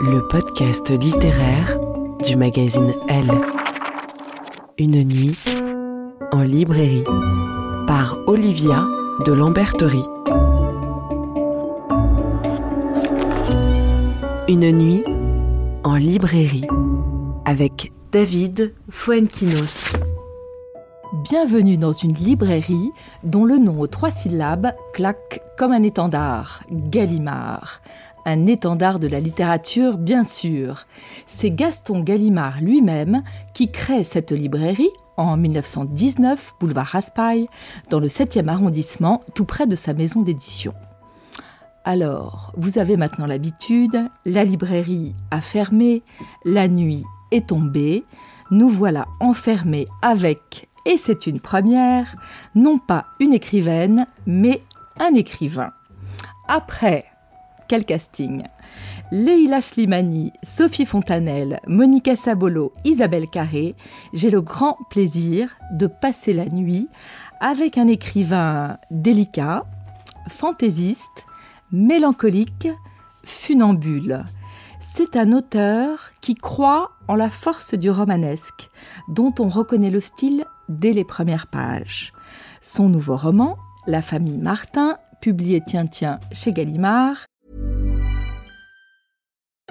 Le podcast littéraire du magazine Elle. Une nuit en librairie par Olivia de Lamberterie. Une nuit en librairie avec David Fuenquinos. Bienvenue dans une librairie dont le nom aux trois syllabes claque comme un étendard, Gallimard. Un étendard de la littérature, bien sûr. C'est Gaston Gallimard lui-même qui crée cette librairie en 1919, boulevard Raspail, dans le 7e arrondissement, tout près de sa maison d'édition. Alors, vous avez maintenant l'habitude, la librairie a fermé, la nuit est tombée, nous voilà enfermés avec, et c'est une première, non pas une écrivaine, mais un écrivain. Après, quel casting? Leila Slimani, Sophie Fontanelle, Monica Sabolo, Isabelle Carré, j'ai le grand plaisir de passer la nuit avec un écrivain délicat, fantaisiste, mélancolique, funambule. C'est un auteur qui croit en la force du romanesque, dont on reconnaît le style dès les premières pages. Son nouveau roman, La famille Martin, publié tiens tiens chez Gallimard,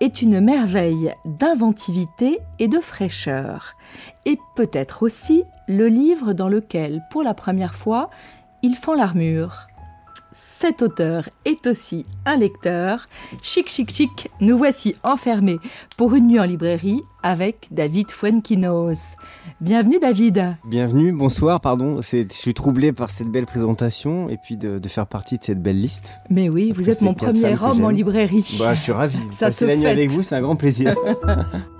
est une merveille d'inventivité et de fraîcheur, et peut-être aussi le livre dans lequel, pour la première fois, ils font l'armure. Cet auteur est aussi un lecteur. Chic, chic, chic, nous voici enfermés pour une nuit en librairie avec David Fuenquinos. Bienvenue David. Bienvenue, bonsoir, pardon. Je suis troublé par cette belle présentation et puis de, de faire partie de cette belle liste. Mais oui, Après vous êtes mon premier homme en librairie. Bah, je suis ravi. Ça se fête. avec vous, c'est un grand plaisir.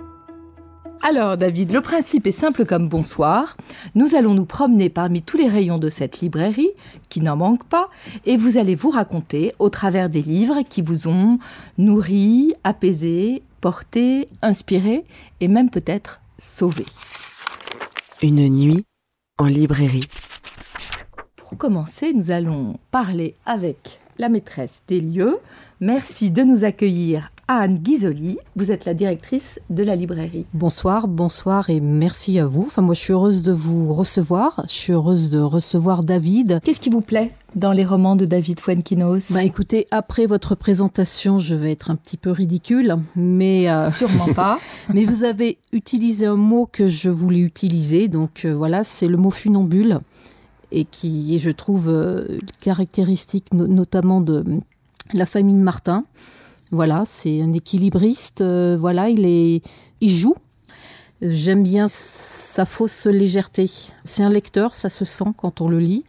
Alors David, le principe est simple comme bonsoir. Nous allons nous promener parmi tous les rayons de cette librairie, qui n'en manque pas, et vous allez vous raconter au travers des livres qui vous ont nourri, apaisé, porté, inspiré et même peut-être sauvé. Une nuit en librairie. Pour commencer, nous allons parler avec la maîtresse des lieux. Merci de nous accueillir Anne Ghisoli. Vous êtes la directrice de la librairie. Bonsoir, bonsoir et merci à vous. Enfin, moi, je suis heureuse de vous recevoir. Je suis heureuse de recevoir David. Qu'est-ce qui vous plaît dans les romans de David Fuenquinos Bah, écoutez, après votre présentation, je vais être un petit peu ridicule, mais euh, Sûrement pas. mais vous avez utilisé un mot que je voulais utiliser. Donc euh, voilà, c'est le mot funambule et qui est, je trouve, euh, caractéristique no- notamment de la famille Martin. Voilà, c'est un équilibriste. euh, voilà, il est, il joue. J'aime bien sa fausse légèreté. C'est un lecteur, ça se sent quand on le lit.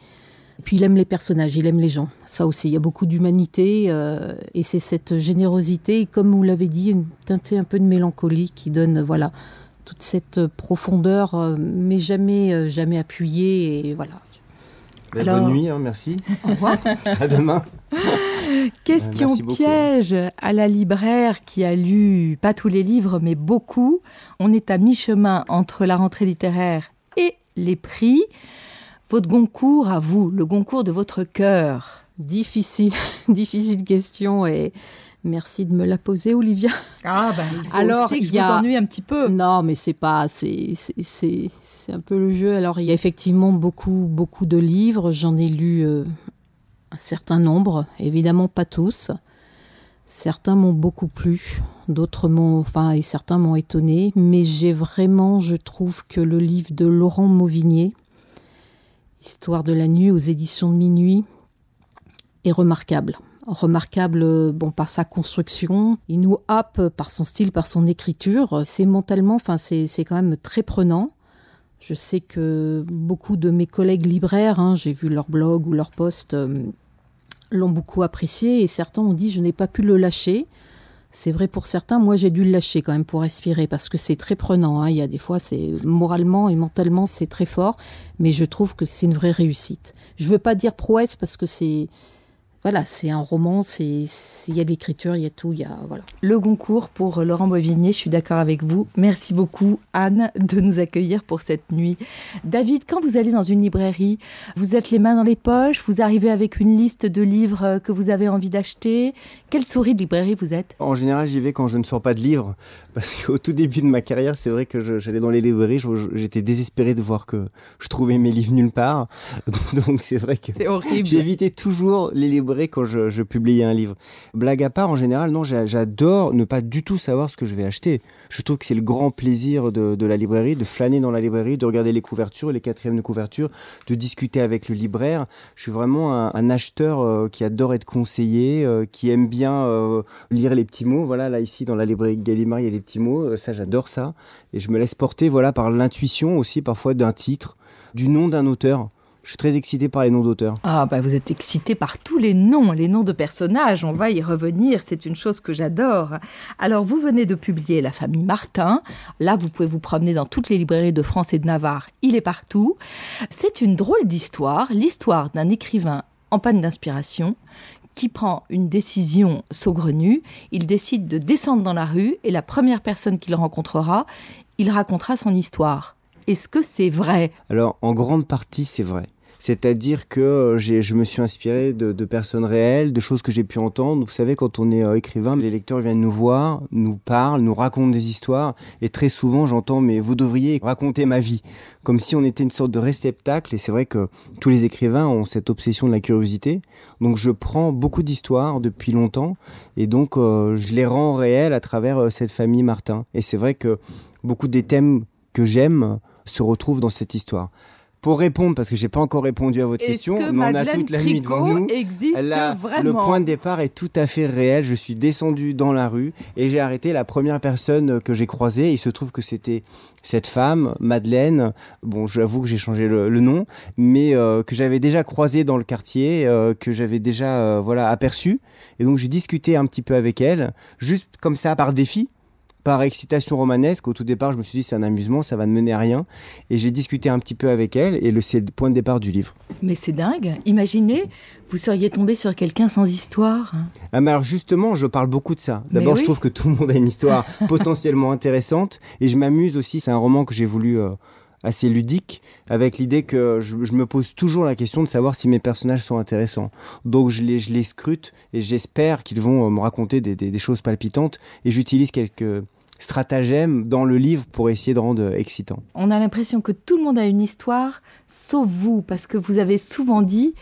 Et puis il aime les personnages, il aime les gens. Ça aussi, il y a beaucoup d'humanité euh, et c'est cette générosité, et comme vous l'avez dit, une teintée un peu de mélancolie qui donne, voilà, toute cette profondeur, euh, mais jamais, jamais appuyée. Et voilà. Bah, Alors- Bonne nuit, hein, merci. Au revoir. à demain. Question Merci beaucoup. piège à la libraire qui a lu pas tous les livres mais beaucoup. On est à mi-chemin entre la rentrée littéraire et les prix. Votre Goncourt à vous, le Goncourt de votre cœur. Difficile, difficile question et merci de me la poser, Olivia. Ah ben il faut Alors, aussi que je il y a- vous ennuie un petit peu. Non, mais c'est pas, c'est, c'est- c'est, c'est un peu le jeu. Alors, il y a effectivement beaucoup, beaucoup de livres. J'en ai lu euh, un certain nombre, évidemment pas tous. Certains m'ont beaucoup plu, d'autres m'ont, enfin, et certains m'ont étonné. Mais j'ai vraiment, je trouve que le livre de Laurent Mauvigné, Histoire de la nuit aux éditions de minuit, est remarquable. Remarquable euh, bon, par sa construction, il nous happe par son style, par son écriture. C'est mentalement, enfin, c'est c'est quand même très prenant. Je sais que beaucoup de mes collègues libraires, hein, j'ai vu leur blog ou leur post, euh, l'ont beaucoup apprécié et certains ont dit je n'ai pas pu le lâcher. C'est vrai pour certains, moi j'ai dû le lâcher quand même pour respirer parce que c'est très prenant. hein. Il y a des fois, c'est moralement et mentalement c'est très fort, mais je trouve que c'est une vraie réussite. Je veux pas dire prouesse parce que c'est voilà, c'est un roman, il y a l'écriture, il y a tout, il y a voilà. Le Goncourt pour Laurent Bovigné, je suis d'accord avec vous. Merci beaucoup Anne de nous accueillir pour cette nuit. David, quand vous allez dans une librairie, vous êtes les mains dans les poches, vous arrivez avec une liste de livres que vous avez envie d'acheter. Quelle souris de librairie vous êtes? En général, j'y vais quand je ne sors pas de livres. Parce qu'au tout début de ma carrière, c'est vrai que je- j'allais dans les librairies, j'étais désespéré de voir que je trouvais mes livres nulle part. Donc c'est vrai que j'évitais toujours les librairies quand je, je publiais un livre. Blague à part, en général, non, j'a- j'adore ne pas du tout savoir ce que je vais acheter. Je trouve que c'est le grand plaisir de, la librairie, de flâner dans la librairie, de regarder les couvertures, les quatrièmes de couverture, de discuter avec le libraire. Je suis vraiment un, acheteur euh, qui adore être conseillé, euh, qui aime bien euh, lire les petits mots. Voilà, là ici dans la librairie Gallimard, il y a des petits mots. Ça, j'adore ça. Et je me laisse porter, voilà, par l'intuition aussi parfois d'un titre, du nom d'un auteur. Je suis très excité par les noms d'auteurs. Ah bah vous êtes excité par tous les noms, les noms de personnages, on va y revenir, c'est une chose que j'adore. Alors vous venez de publier La famille Martin, là vous pouvez vous promener dans toutes les librairies de France et de Navarre, il est partout. C'est une drôle d'histoire, l'histoire d'un écrivain en panne d'inspiration qui prend une décision saugrenue, il décide de descendre dans la rue et la première personne qu'il rencontrera, il racontera son histoire. Est-ce que c'est vrai? Alors, en grande partie, c'est vrai. C'est-à-dire que euh, je me suis inspiré de, personnes réelles, de choses que j'ai pu entendre. Vous savez, quand on est euh, écrivain, les lecteurs viennent nous voir, nous parlent, nous racontent des histoires. Et très souvent, j'entends, mais vous devriez raconter ma vie. Comme si on était une sorte de réceptacle. Et c'est vrai que tous les écrivains ont cette obsession de la curiosité. Donc, je prends beaucoup d'histoires depuis longtemps. Et donc, euh, je les rends réelles à travers cette famille Martin. Et c'est vrai que beaucoup des thèmes que j'aime se retrouvent dans cette histoire. Pour répondre, parce que j'ai pas encore répondu à votre question, que mais on a toute la nuit devant nous. existe vraiment le point de départ est tout à fait réel. Je suis descendu dans la rue et j'ai arrêté la première personne que j'ai croisée. Il se trouve que c'était cette femme, Madeleine. Bon, j'avoue que j'ai changé le, le nom, mais euh, que j'avais déjà croisée dans le quartier, euh, que j'avais déjà euh, voilà aperçue. Et donc j'ai discuté un petit peu avec elle, juste comme ça par défi par excitation romanesque. Au tout départ, je me suis dit c'est un amusement, ça va ne mener à rien. Et j'ai discuté un petit peu avec elle et le- c'est le point de départ du livre. Mais c'est dingue. Imaginez, vous seriez tombé sur quelqu'un sans histoire. Ah mais alors justement, je parle beaucoup de ça. D'abord, oui. je trouve que tout le monde a une histoire potentiellement intéressante et je m'amuse aussi. C'est un roman que j'ai voulu euh, assez ludique avec l'idée que je, me pose toujours la question de savoir si mes personnages sont intéressants. Donc je les, scrute et j'espère qu'ils vont euh, me raconter des choses palpitantes et j'utilise quelques stratagèmes dans le livre pour essayer de rendre euh, excitant. On a l'impression que tout le monde a une histoire, sauf vous, parce que vous avez souvent dit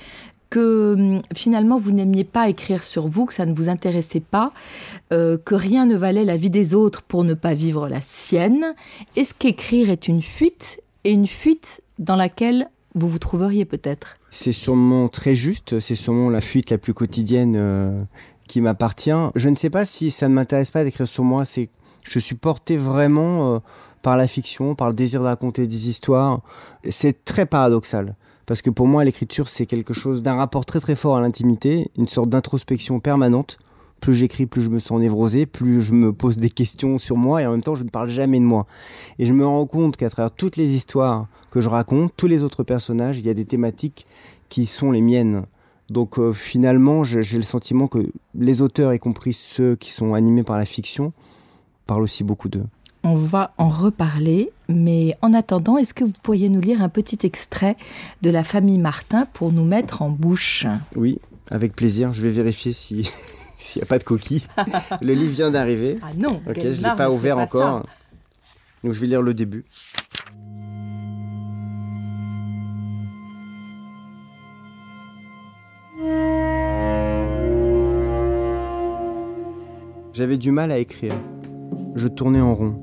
que hum, finalement vous n'aimiez pas écrire sur vous, que ça ne vous intéressait pas, euh, que rien ne valait la vie des autres pour ne pas vivre la sienne. Est-ce qu'écrire est une fuite et une fuite dans laquelle vous vous trouveriez peut-être C'est sûrement très juste, c'est sûrement la fuite la plus quotidienne euh, qui m'appartient. Je ne sais pas si ça ne m'intéresse pas d'écrire sur moi. C'est, je suis porté vraiment euh, par la fiction, par le désir de raconter des histoires. C'est très paradoxal. Parce que pour moi, l'écriture, c'est quelque chose d'un rapport très très fort à l'intimité, une sorte d'introspection permanente. Plus j'écris, plus je me sens névrosé, plus je me pose des questions sur moi et en même temps, je ne parle jamais de moi. Et je me rends compte qu'à travers toutes les histoires que je raconte, tous les autres personnages, il y a des thématiques qui sont les miennes. Donc euh, finalement, j'ai le sentiment que les auteurs, y compris ceux qui sont animés par la fiction, parlent aussi beaucoup d'eux. On va en reparler, mais en attendant, est-ce que vous pourriez nous lire un petit extrait de la famille Martin pour nous mettre en bouche? Oui, avec plaisir. Je vais vérifier si s'il n'y a pas de coquille. le livre vient d'arriver. Ah non, ok, je ne l'ai pas ouvert encore. Donc je vais lire le début. J'avais du mal à écrire. Je tournais en rond.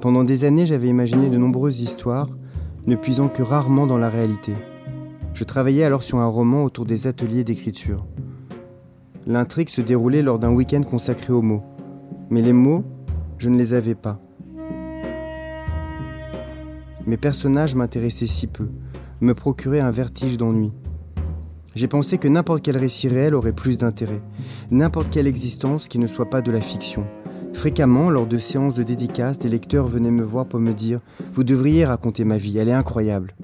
Pendant des années, j'avais imaginé de nombreuses histoires, ne puisant que rarement dans la réalité. Je travaillais alors sur un roman autour des ateliers d'écriture. L'intrigue se déroulait lors d'un week-end consacré aux mots. Mais les mots, je ne les avais pas. Mes personnages m'intéressaient si peu, me procuraient un vertige d'ennui. J'ai pensé que n'importe quel récit réel aurait plus d'intérêt, n'importe quelle existence qui ne soit pas de la fiction. Fréquemment, lors de séances de dédicaces, des lecteurs venaient me voir pour me dire Vous devriez raconter ma vie, elle est incroyable.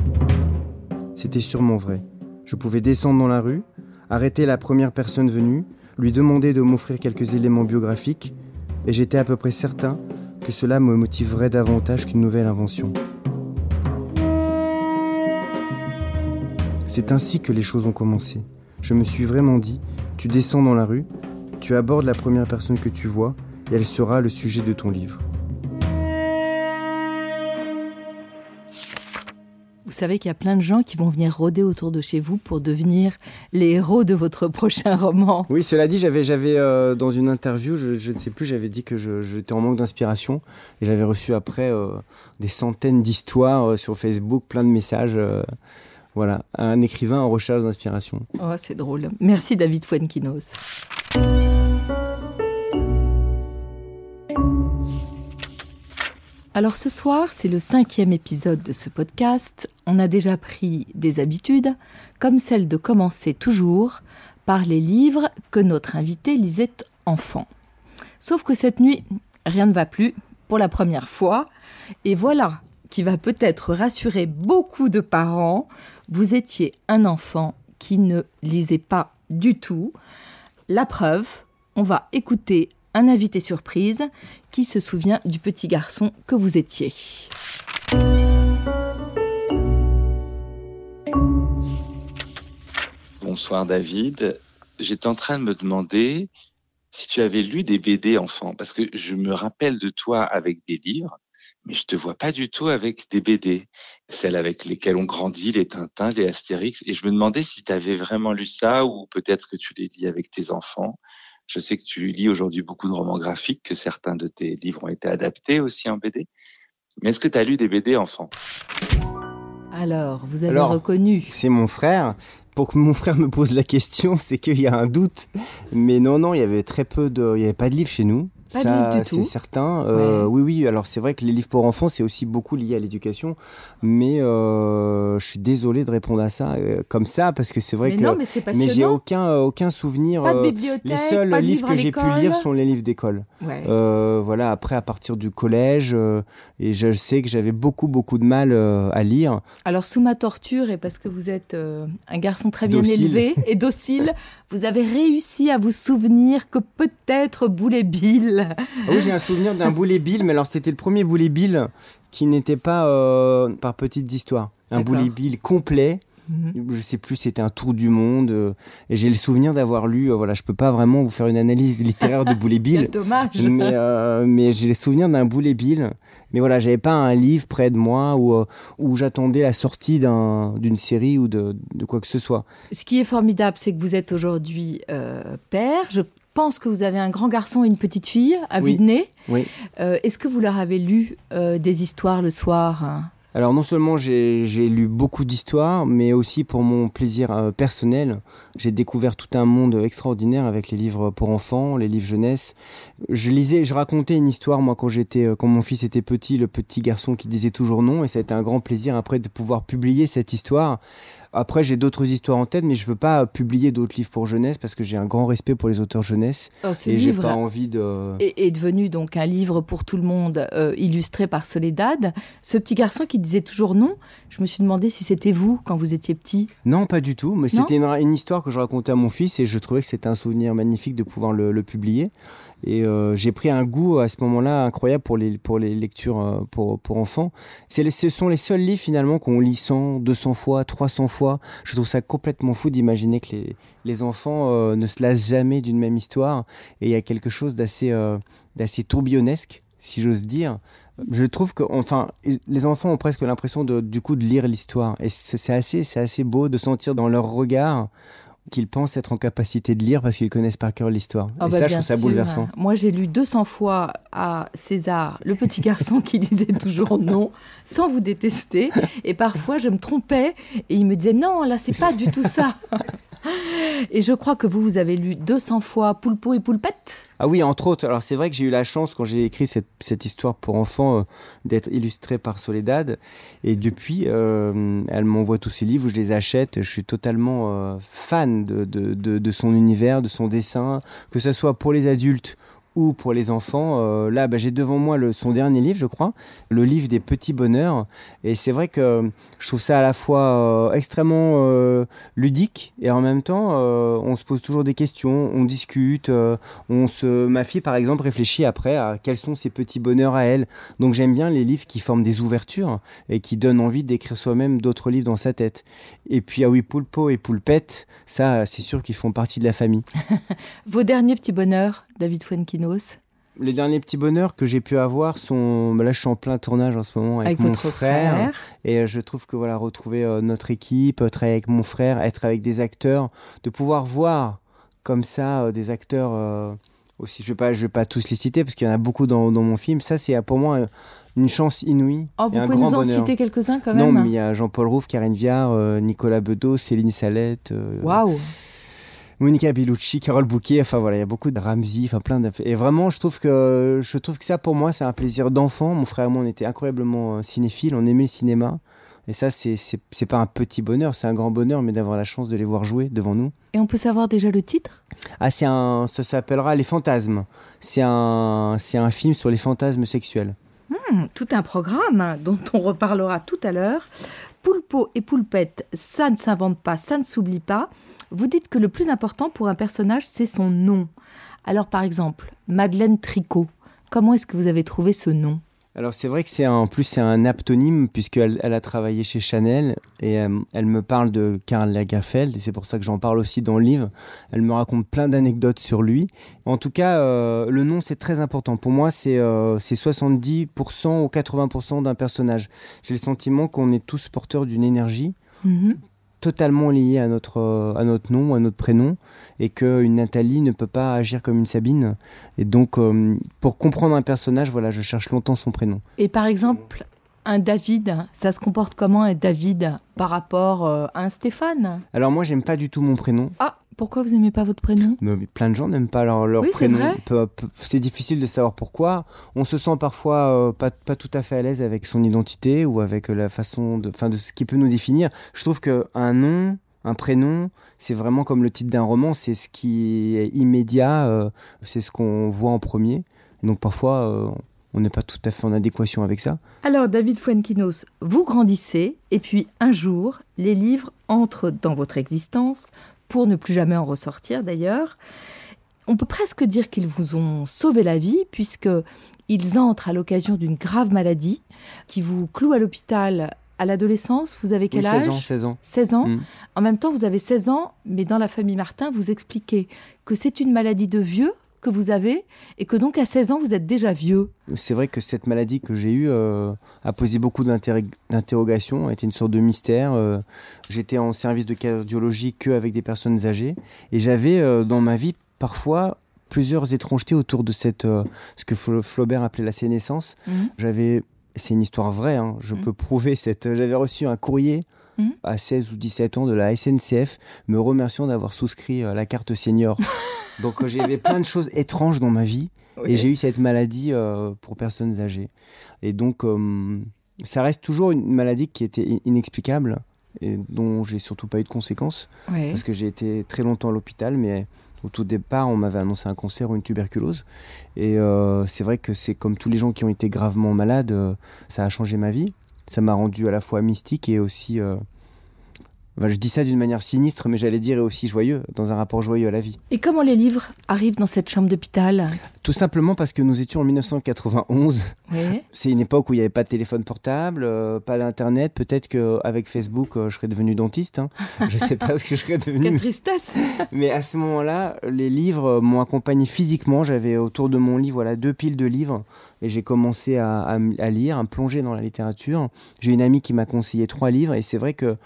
C'était sûrement vrai. Je pouvais descendre dans la rue, arrêter la première personne venue, lui demander de m'offrir quelques éléments biographiques, et j'étais à peu près certain que cela me motiverait davantage qu'une nouvelle invention. C'est ainsi que les choses ont commencé. Je me suis vraiment dit, tu descends dans la rue, tu abordes la première personne que tu vois, et elle sera le sujet de ton livre. Vous savez qu'il y a plein de gens qui vont venir rôder autour de chez vous pour devenir les héros de votre prochain roman. Oui, cela dit, j'avais, j'avais euh, dans une interview, je, ne sais plus, j'avais dit que j'étais en manque d'inspiration et j'avais reçu après euh, des centaines d'histoires euh, sur Facebook, plein de messages. Voilà, un écrivain en recherche d'inspiration. Oh, c'est drôle. Merci David Fuenquinos. Alors ce soir, c'est le cinquième épisode de ce podcast. On a déjà pris des habitudes, comme celle de commencer toujours par les livres que notre invité lisait enfant. Sauf que cette nuit, rien ne va plus pour la première fois. Et voilà qui va peut-être rassurer beaucoup de parents vous étiez un enfant qui ne lisait pas du tout. La preuve, on va écouter un invité surprise qui se souvient du petit garçon que vous étiez. Bonsoir David. J'étais en train de me demander si tu avais lu des BD enfant, parce que je me rappelle de toi avec des livres, mais je te vois pas du tout avec des BD, celles avec lesquelles on grandit, les Tintins, les Astérix. Et je me demandais si tu avais vraiment lu ça ou peut-être que tu les lis avec tes enfants. Je sais que tu lis aujourd'hui beaucoup de romans graphiques, que certains de tes livres ont été adaptés aussi en BD. Mais est-ce que tu as lu des BD enfants Alors, vous avez reconnu. C'est mon frère. Pour que mon frère me pose la question, c'est qu'il y a un doute. Mais non, non, il y avait très peu de. Il n'y avait pas de livres chez nous. Pas ça, c'est certain. Euh, Oui, oui. Alors c'est vrai que les livres pour enfants, c'est aussi beaucoup lié à l'éducation. Mais euh, je suis désolé de répondre à ça euh, comme ça parce que c'est vrai mais que. Non, mais, mais j'ai aucun aucun souvenir. Pas de bibliothèque, les seuls pas de livres que j'ai pu lire sont les livres d'école. Ouais. voilà. Après, à partir du collège, et je sais que j'avais beaucoup beaucoup de mal à lire. Alors sous ma torture et parce que vous êtes un garçon très bien élevé et docile, vous avez réussi à vous souvenir que peut-être Boulet Bill ah oui, j'ai un souvenir d'un boulet Bill, mais alors c'était le premier boulet Bill qui n'était pas euh, par petites histoires. Un boulet Bill complet. Mhm. Je sais plus, c'était un tour du monde. Euh, et j'ai le souvenir d'avoir lu. Euh, voilà, je peux pas vraiment vous faire une analyse littéraire de Boulet Bill. dommage. Mais, mais j'ai le souvenir d'un Boulet Bill. Mais voilà, j'avais pas un livre près de moi où, où j'attendais la sortie d'une série ou de, de, quoi que ce soit. Ce qui est formidable, c'est que vous êtes aujourd'hui père. Je pense que vous avez un grand garçon et une petite fille à oui. vue de nez. Oui. Euh, Est-ce que vous leur avez lu euh, des histoires le soir hein? Alors non seulement j'ai lu beaucoup d'histoires, mais aussi pour mon plaisir euh, personnel, j'ai découvert tout un monde extraordinaire avec les livres pour enfants, les livres jeunesse. Je lisais, je racontais une histoire moi quand j'étais, euh, quand mon fils était petit, le petit garçon qui disait toujours non, et ça a été un grand plaisir après de pouvoir publier cette histoire. Après j'ai d'autres histoires en tête, mais je veux pas publier d'autres livres pour jeunesse parce que j'ai un grand respect pour les auteurs jeunesse Oh, ce et j'ai pas envie de. est, est devenu donc un livre pour tout le monde, euh, illustré par Soledad. Ce petit garçon qui disait toujours non, je me suis demandé si c'était vous quand vous étiez petit. Non, pas du tout. Mais c'était une, une histoire que je racontais à mon fils et je trouvais que c'était un souvenir magnifique de pouvoir le, le publier. Et euh, j'ai pris un goût à ce moment-là incroyable pour les, pour les lectures euh, pour, pour enfants. Les- ce sont les seuls livres finalement qu'on lit 100, 200 fois, 300 fois. Je trouve ça complètement fou d'imaginer que les, les enfants euh, ne se lassent jamais d'une même histoire. Et il y a quelque chose d'assez euh, d'assez tourbillonnesque, si j'ose dire. Je trouve que, enfin, les enfants ont presque l'impression du coup de lire l'histoire. Et c'est c'est assez, c'est assez beau de sentir dans leur regard qu'ils pensent être en capacité de lire parce qu'ils connaissent par cœur l'histoire. Ah et bah ça, je trouve ça sûr. bouleversant. Moi, j'ai lu 200 fois à César, le petit garçon qui disait toujours non, sans vous détester. Et parfois, je me trompais et il me disait non, là, c'est pas du tout ça. Et je crois que vous, vous avez lu 200 fois Poulpo et Poulpette. Ah oui, entre autres. Alors c'est vrai que j'ai eu la chance quand j'ai écrit cette, histoire pour enfants euh, d'être illustrée par Soledad. Et depuis, euh, elle m'envoie tous ses livres, je les achète. Je suis totalement euh, fan de son univers, de son dessin, que ce soit pour les adultes ou pour les enfants. Euh, là, bah, j'ai devant moi son dernier livre, je crois, le livre des petits bonheurs. Et c'est vrai que je trouve ça à la fois euh, extrêmement euh, ludique et en même temps, on se pose toujours des questions, on discute. on se, ma fille, par exemple, réfléchit après à quels sont ses petits bonheurs à elle. Donc j'aime bien les livres qui forment des ouvertures et qui donnent envie d'écrire soi-même d'autres livres dans sa tête. Et puis, ah oui, Poulpo et Poulpette, ça, c'est sûr qu'ils font partie de la famille. Vos derniers petits bonheurs, David Fuenquinos, Les derniers petits bonheurs que j'ai pu avoir sont. bah Là, je suis en plein tournage en ce moment avec, avec, mon votre frère. frère. Et euh, je trouve que voilà, retrouver euh, notre équipe, travailler avec mon frère, être avec des acteurs, de pouvoir voir comme ça euh, des acteurs euh, aussi. Je vais pas, je vais pas tous les citer parce qu'il y en a beaucoup dans, dans mon film. Ça, c'est pour moi une chance inouïe. Oh, et vous un pouvez grand nous en bonheur. citer quelques-uns quand Non, même mais il y a Jean-Paul Rouve, Karine Viard, Nicolas Bedos, Céline Salette. Waouh Monica Bellucci, Carole Bouquet, enfin voilà, il y a beaucoup de Ramsey, enfin plein de... Et vraiment, je trouve que je trouve que ça pour moi, c'est un plaisir d'enfant. Mon frère et moi, on était incroyablement euh, cinéphiles, on aimait le cinéma. Et ça, c'est pas un petit bonheur, c'est un grand bonheur, mais d'avoir la chance de les voir jouer devant nous. Et on peut savoir déjà le titre? Ah, c'est un, ça s'appellera Les Fantasmes. C'est un, c'est un film sur les fantasmes sexuels. Hmm, Tout un programme dont on reparlera tout à l'heure. Poulpo et Poulpette, ça ne s'invente pas, ça ne s'oublie pas. Vous dites que le plus important pour un personnage, c'est son nom. Alors par exemple, Madeleine Tricot, comment est-ce que vous avez trouvé ce nom? Alors c'est vrai que c'est un- en plus c'est un aptonyme puisqu'elle elle a travaillé chez Chanel et euh, elle me parle de Karl Lagerfeld et c'est pour ça que j'en parle aussi dans le livre. Elle me raconte plein d'anecdotes sur lui. En tout cas, euh, le nom c'est très important. Pour moi, c'est euh, c'est 70% ou 80% d'un personnage. J'ai le sentiment qu'on est tous porteurs d'une énergie Mhm. Totalement liée à notre, à notre nom, à notre prénom, et qu'une Nathalie ne peut pas agir comme une Sabine. Et donc, euh, pour comprendre un personnage, voilà, je cherche longtemps son prénom. Et par exemple, un David, ça se comporte comment un David par rapport euh, à un Stéphane? Alors moi, j'aime pas du tout mon prénom. Ah, pourquoi vous n'aimez pas votre prénom? Mais plein de gens n'aiment pas leur, leur Oui, c'est prénom. C'est difficile de savoir pourquoi. On se sent parfois euh, pas, pas tout à fait à l'aise avec son identité ou avec la façon de, fin, de ce qui peut nous définir. Je trouve qu'un nom, un prénom, c'est vraiment comme le titre d'un roman. C'est ce qui est immédiat. euh, c'est ce qu'on voit en premier. Donc parfois, euh, on n'est pas tout à fait en adéquation avec ça. Alors, David Fuenquinos, vous grandissez et puis un jour, les livres entrent dans votre existence, pour ne plus jamais en ressortir d'ailleurs. On peut presque dire qu'ils vous ont sauvé la vie, puisque ils entrent à l'occasion d'une grave maladie qui vous cloue à l'hôpital à l'adolescence. Vous avez quel Oui, âge 16 ans, 16 ans. 16 ans. Mm. En même temps, vous avez 16 ans, mais dans la famille Martin, vous expliquez que c'est une maladie de vieux que vous avez et que donc à 16 ans, vous êtes déjà vieux. C'est vrai que cette maladie que j'ai eue euh, a posé beaucoup d'interro- d'interrogations, a été une sorte de mystère. euh. J'étais en service de cardiologie que avec des personnes âgées et j'avais euh, dans ma vie parfois plusieurs étrangetés autour de cette ce que Fla- Flaubert appelait la sénescence. Mhm. J'avais c'est une histoire vraie. hein. Je Mhm. peux prouver cette. J'avais reçu un courrier Mhm. à 16 ou 17 ans de la SNCF me remerciant d'avoir souscrit à la carte senior. Donc euh, j'avais plein de choses étranges dans ma vie et j'ai eu cette maladie euh, pour personnes âgées. Et donc euh, ça reste toujours une maladie qui était in- inexplicable et dont j'ai surtout pas eu de conséquences Ouais. parce que j'ai été très longtemps à l'hôpital, mais au tout départ, on m'avait annoncé un cancer ou une tuberculose. Et euh, c'est vrai que c'est comme tous les gens qui ont été gravement malades, euh, ça a changé ma vie. Ça m'a rendu à la fois mystique et aussi. euh, enfin, je dis ça d'une manière sinistre, mais j'allais dire aussi joyeux, dans un rapport joyeux à la vie. Et comment les livres arrivent dans cette chambre d'hôpital? Tout simplement parce que nous étions en 1991. Ouais. C'est une époque où il n'y avait pas de téléphone portable, euh, pas d'internet. Peut-être qu'avec Facebook, euh, je serais devenu dentiste. hein. Je sais pas ce que je serais devenu. Quelle tristesse Mais à ce moment-là, les livres euh, m'ont accompagné physiquement. J'avais autour de mon lit voilà, deux piles de livres et j'ai commencé à, à m- à lire, à me plonger dans la littérature. J'ai une amie qui m'a conseillé trois livres et c'est vrai que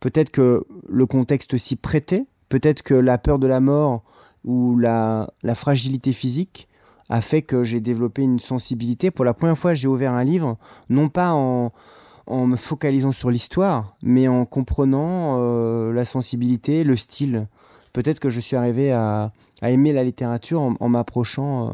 peut-être que le contexte s'y prêtait, peut-être que la peur de la mort ou la, fragilité physique a fait que j'ai développé une sensibilité. Pour la première fois, j'ai ouvert un livre, non pas en, me focalisant sur l'histoire, mais en comprenant euh, la sensibilité, le style. Peut-être que je suis arrivé à, aimer la littérature en, en m'approchant euh,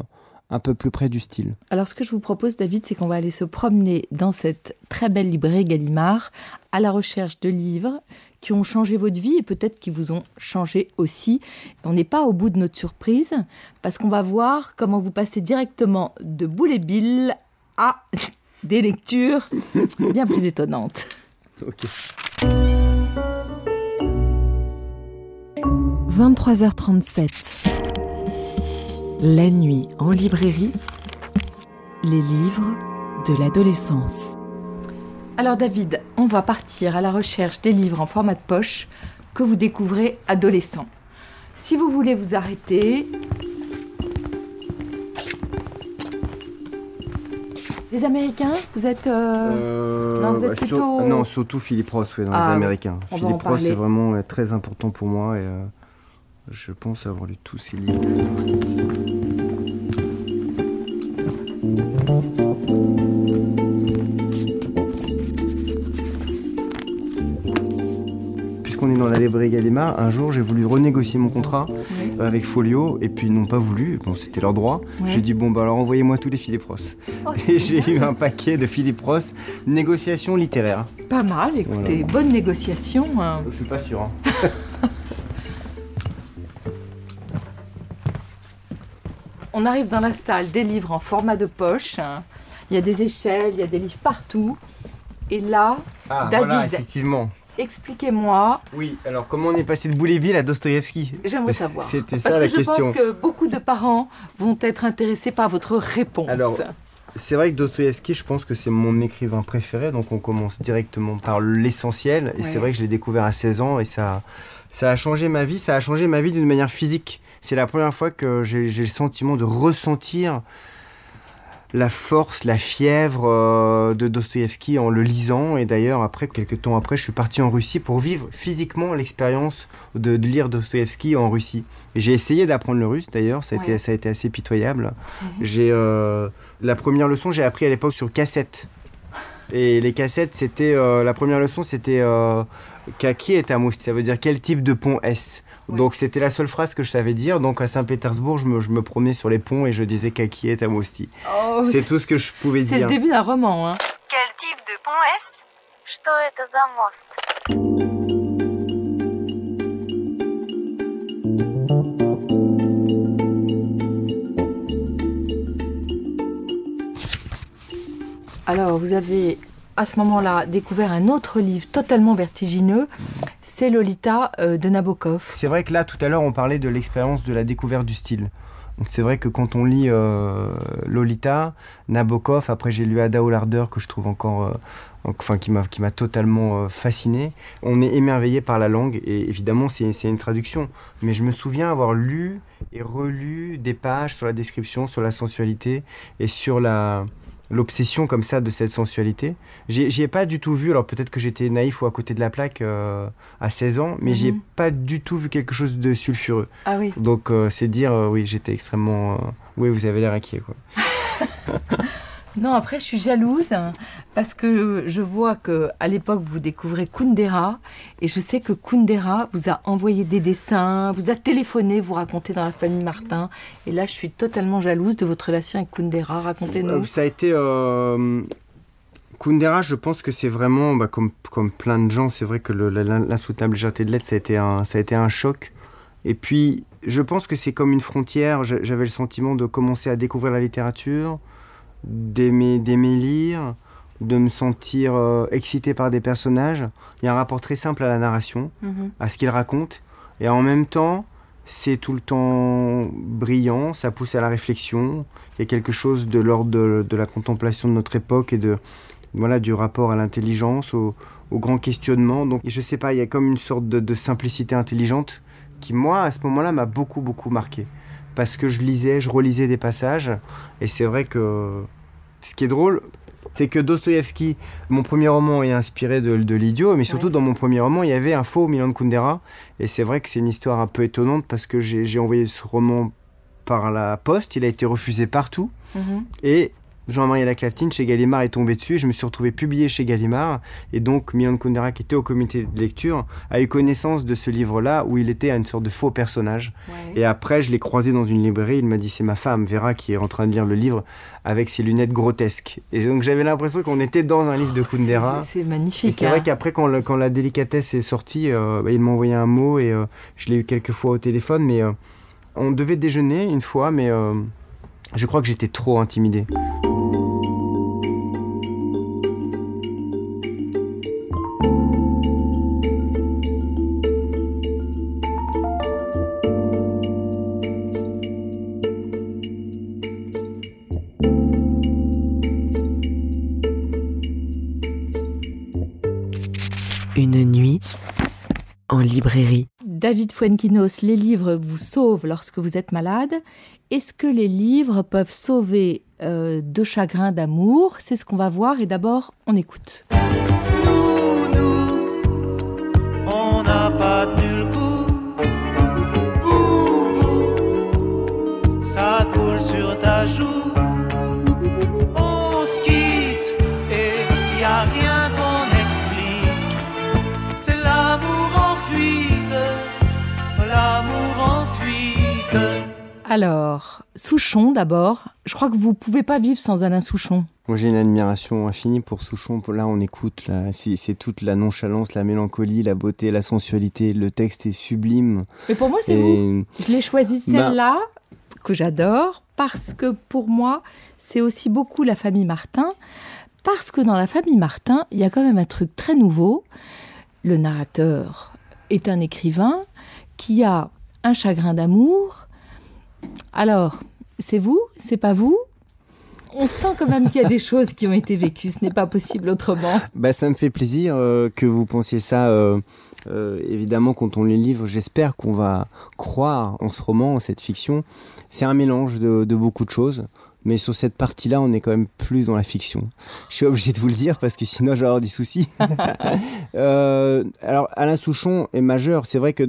un peu plus près du style. Alors, ce que je vous propose, David, c'est qu'on va aller se promener dans cette très belle librairie Gallimard à la recherche de livres qui ont changé votre vie et peut-être qui vous ont changé aussi. On n'est pas au bout de notre surprise parce qu'on va voir comment vous passez directement de Boule et Bill à des lectures bien plus étonnantes. Ok. 23h37. La nuit en librairie. Les livres de l'adolescence. Alors David, on va partir à la recherche des livres en format de poche que vous découvrez adolescent. Si vous voulez vous arrêter... Les Américains, vous êtes... euh, Non, vous êtes sur- plutôt- non, surtout Philippe Ross, ouais, dans Ah, les oui. Américains. Philippe Ross, c'est vraiment euh, très important pour moi et euh, je pense avoir lu tous ses livres. Puisqu'on est dans la librairie Gallimard, un jour j'ai voulu renégocier mon contrat Oui. avec Folio et puis ils n'ont pas voulu, bon c'était leur droit. J'ai dit bon bah alors envoyez-moi tous les Philippe Ross. Oh, Et j'ai eu un paquet de Philippe Ross, négociation littéraire. Pas mal, écoutez, Voilà. bonne négociation. hein. Je suis pas sûr. hein. On arrive dans la salle des livres en format de poche. Il y a des échelles, il y a des livres partout. Et là, Ah David. voilà, effectivement. expliquez-moi, Oui, alors comment on est passé de Boule-et-Bill à Dostoïevski? J'aimerais savoir. C'était Parce ça que la je question. pense que beaucoup de parents vont être intéressés par votre réponse. Alors, C'est vrai que Dostoïevski, je pense que c'est mon écrivain préféré, donc on commence directement par l'essentiel. Et Ouais. c'est vrai que je l'ai découvert à 16 ans et ça, ça a changé ma vie. Ça a changé ma vie d'une manière physique. C'est la première fois que j'ai le sentiment de ressentir la force, la fièvre euh, de Dostoïevski en le lisant. Et d'ailleurs, après, quelques temps après, je suis parti en Russie pour vivre physiquement l'expérience de, de lire Dostoïevski en Russie. J'ai essayé d'apprendre le russe d'ailleurs, ça, a été- Ouais. ça a été assez pitoyable. Mhm. J'ai euh, la première leçon, j'ai appris à l'époque sur cassette. Et les cassettes, c'était euh, la première leçon, c'était euh, Kaki est un moust. Ça veut dire quel type de pont est-ce? Ouais. Donc c'était la seule phrase que je savais dire. Donc à Saint-Pétersbourg, je me, je me promenais sur les ponts et je disais Kaki est un mousti. Oh, C'est tout ce que je pouvais c'est le dire. début d'un roman. hein. Quel type de pont est-ce? Alors, vous avez à ce moment-là découvert un autre livre totalement vertigineux. C'est Lolita euh, de Nabokov. C'est vrai que là, tout à l'heure, on parlait de l'expérience de la découverte du style. C'est vrai que quand on lit euh, Lolita, Nabokov, après j'ai lu Ada Larder que je trouve encore, euh, enfin qui m'a totalement fasciné. On est émerveillé par la langue et évidemment c'est une traduction. Mais je me souviens avoir lu et relu des pages sur la description, sur la sensualité et sur la l'obsession comme ça de cette sensualité. J'y ai pas du tout vu, alors peut-être que j'étais naïf ou à côté de la plaque euh, à 16 ans, mais j'y ai Mhm. pas du tout vu quelque chose de sulfureux. Ah oui. Donc euh, c'est dire, euh, oui, j'étais extrêmement... oui, vous avez l'air inquiet, quoi. Non, après, je suis jalouse parce que je vois que à l'époque, vous découvrez Kundera et je sais que Kundera vous a envoyé des dessins, vous a téléphoné, vous racontez dans la famille Martin. Et là, je suis totalement jalouse de votre relation avec Kundera. Racontez-nous. Euh, Ça a été. euh, Kundera, je pense que c'est vraiment, bah, comme, comme plein de gens, c'est vrai que l'insoutenable légèreté de l'être, ça, a été un- ça a été un choc. Et puis, je pense que c'est comme une frontière. J'a- J'avais le sentiment de commencer à découvrir la littérature, d'aimer d'aimer lire, de me sentir euh, excité par des personnages. Il y a un rapport très simple à la narration, Mhm. à ce qu'ils racontent. Et en même temps, c'est tout le temps brillant, ça pousse à la réflexion. Il y a quelque chose de l'ordre de, de la contemplation de notre époque et de, voilà, du rapport à l'intelligence, au, au grand questionnement. Donc, je sais pas, il y a comme une sorte de, de simplicité intelligente qui, moi, à ce moment-là, m'a beaucoup, beaucoup marqué. Parce que je lisais, je relisais des passages. Et c'est vrai que ce qui est drôle, c'est que Dostoïevski, mon premier roman est inspiré de, de l'idiot, mais surtout Ouais. dans mon premier roman, il y avait un faux Milan Kundera. Et c'est vrai que c'est une histoire un peu étonnante parce que j'ai envoyé ce roman par la poste, il a été refusé partout. Mhm. Et Jean-Marie Laclaftine chez Gallimard est tombé dessus et je me suis retrouvé publié chez Gallimard. Et donc Milan Kundera, qui était au comité de lecture, a eu connaissance de ce livre-là où il était une sorte de faux personnage. Ouais. Et après, je l'ai croisé dans une librairie. Il m'a dit c'est ma femme, Vera, qui est en train de lire le livre avec ses lunettes grotesques. Et donc j'avais l'impression qu'on était dans un livre de Kundera. C'est- C'est Et magnifique. c'est hein. vrai qu'après, quand, le- quand la délicatesse est sortie, euh, bah, il m'a envoyé un mot et euh, je l'ai eu quelques fois au téléphone. Mais euh, on devait déjeuner une fois, mais je crois que j'étais trop intimidé. Librairie. David Fuenquinos, les livres vous sauvent lorsque vous êtes malade. Est-ce que les livres peuvent sauver euh, de chagrin d'amour? C'est ce qu'on va voir et d'abord on écoute. on n'a pas tenu Alors, Souchon d'abord. Je crois que vous pouvez pas vivre sans Alain Souchon. Moi, j'ai une admiration infinie pour Souchon. Pour- Là, on écoute, là, c'est toute la nonchalance, la mélancolie, la beauté, la sensualité. Le texte est sublime. Mais pour moi, c'est Et- vous. Je l'ai choisi Bah- celle-là, que j'adore, parce que pour moi, c'est aussi beaucoup la famille Martin. Parce que dans la famille Martin, il y a quand même un truc très nouveau. Le narrateur est un écrivain qui a un chagrin d'amour. Alors, c'est vous C'est pas vous? On sent quand même qu'il y a des choses qui ont été vécues. Ce n'est pas possible autrement. Bah, ça me fait plaisir euh, que vous pensiez ça. euh, euh, évidemment, quand on les livre, j'espère qu'on va croire en ce roman, en cette fiction. C'est un mélange de, de beaucoup de choses. Mais sur cette partie-là, on est quand même plus dans la fiction. Je suis obligé de vous le dire parce que sinon, je vais avoir des soucis. Euh, alors, Alain Souchon est majeur. C'est vrai que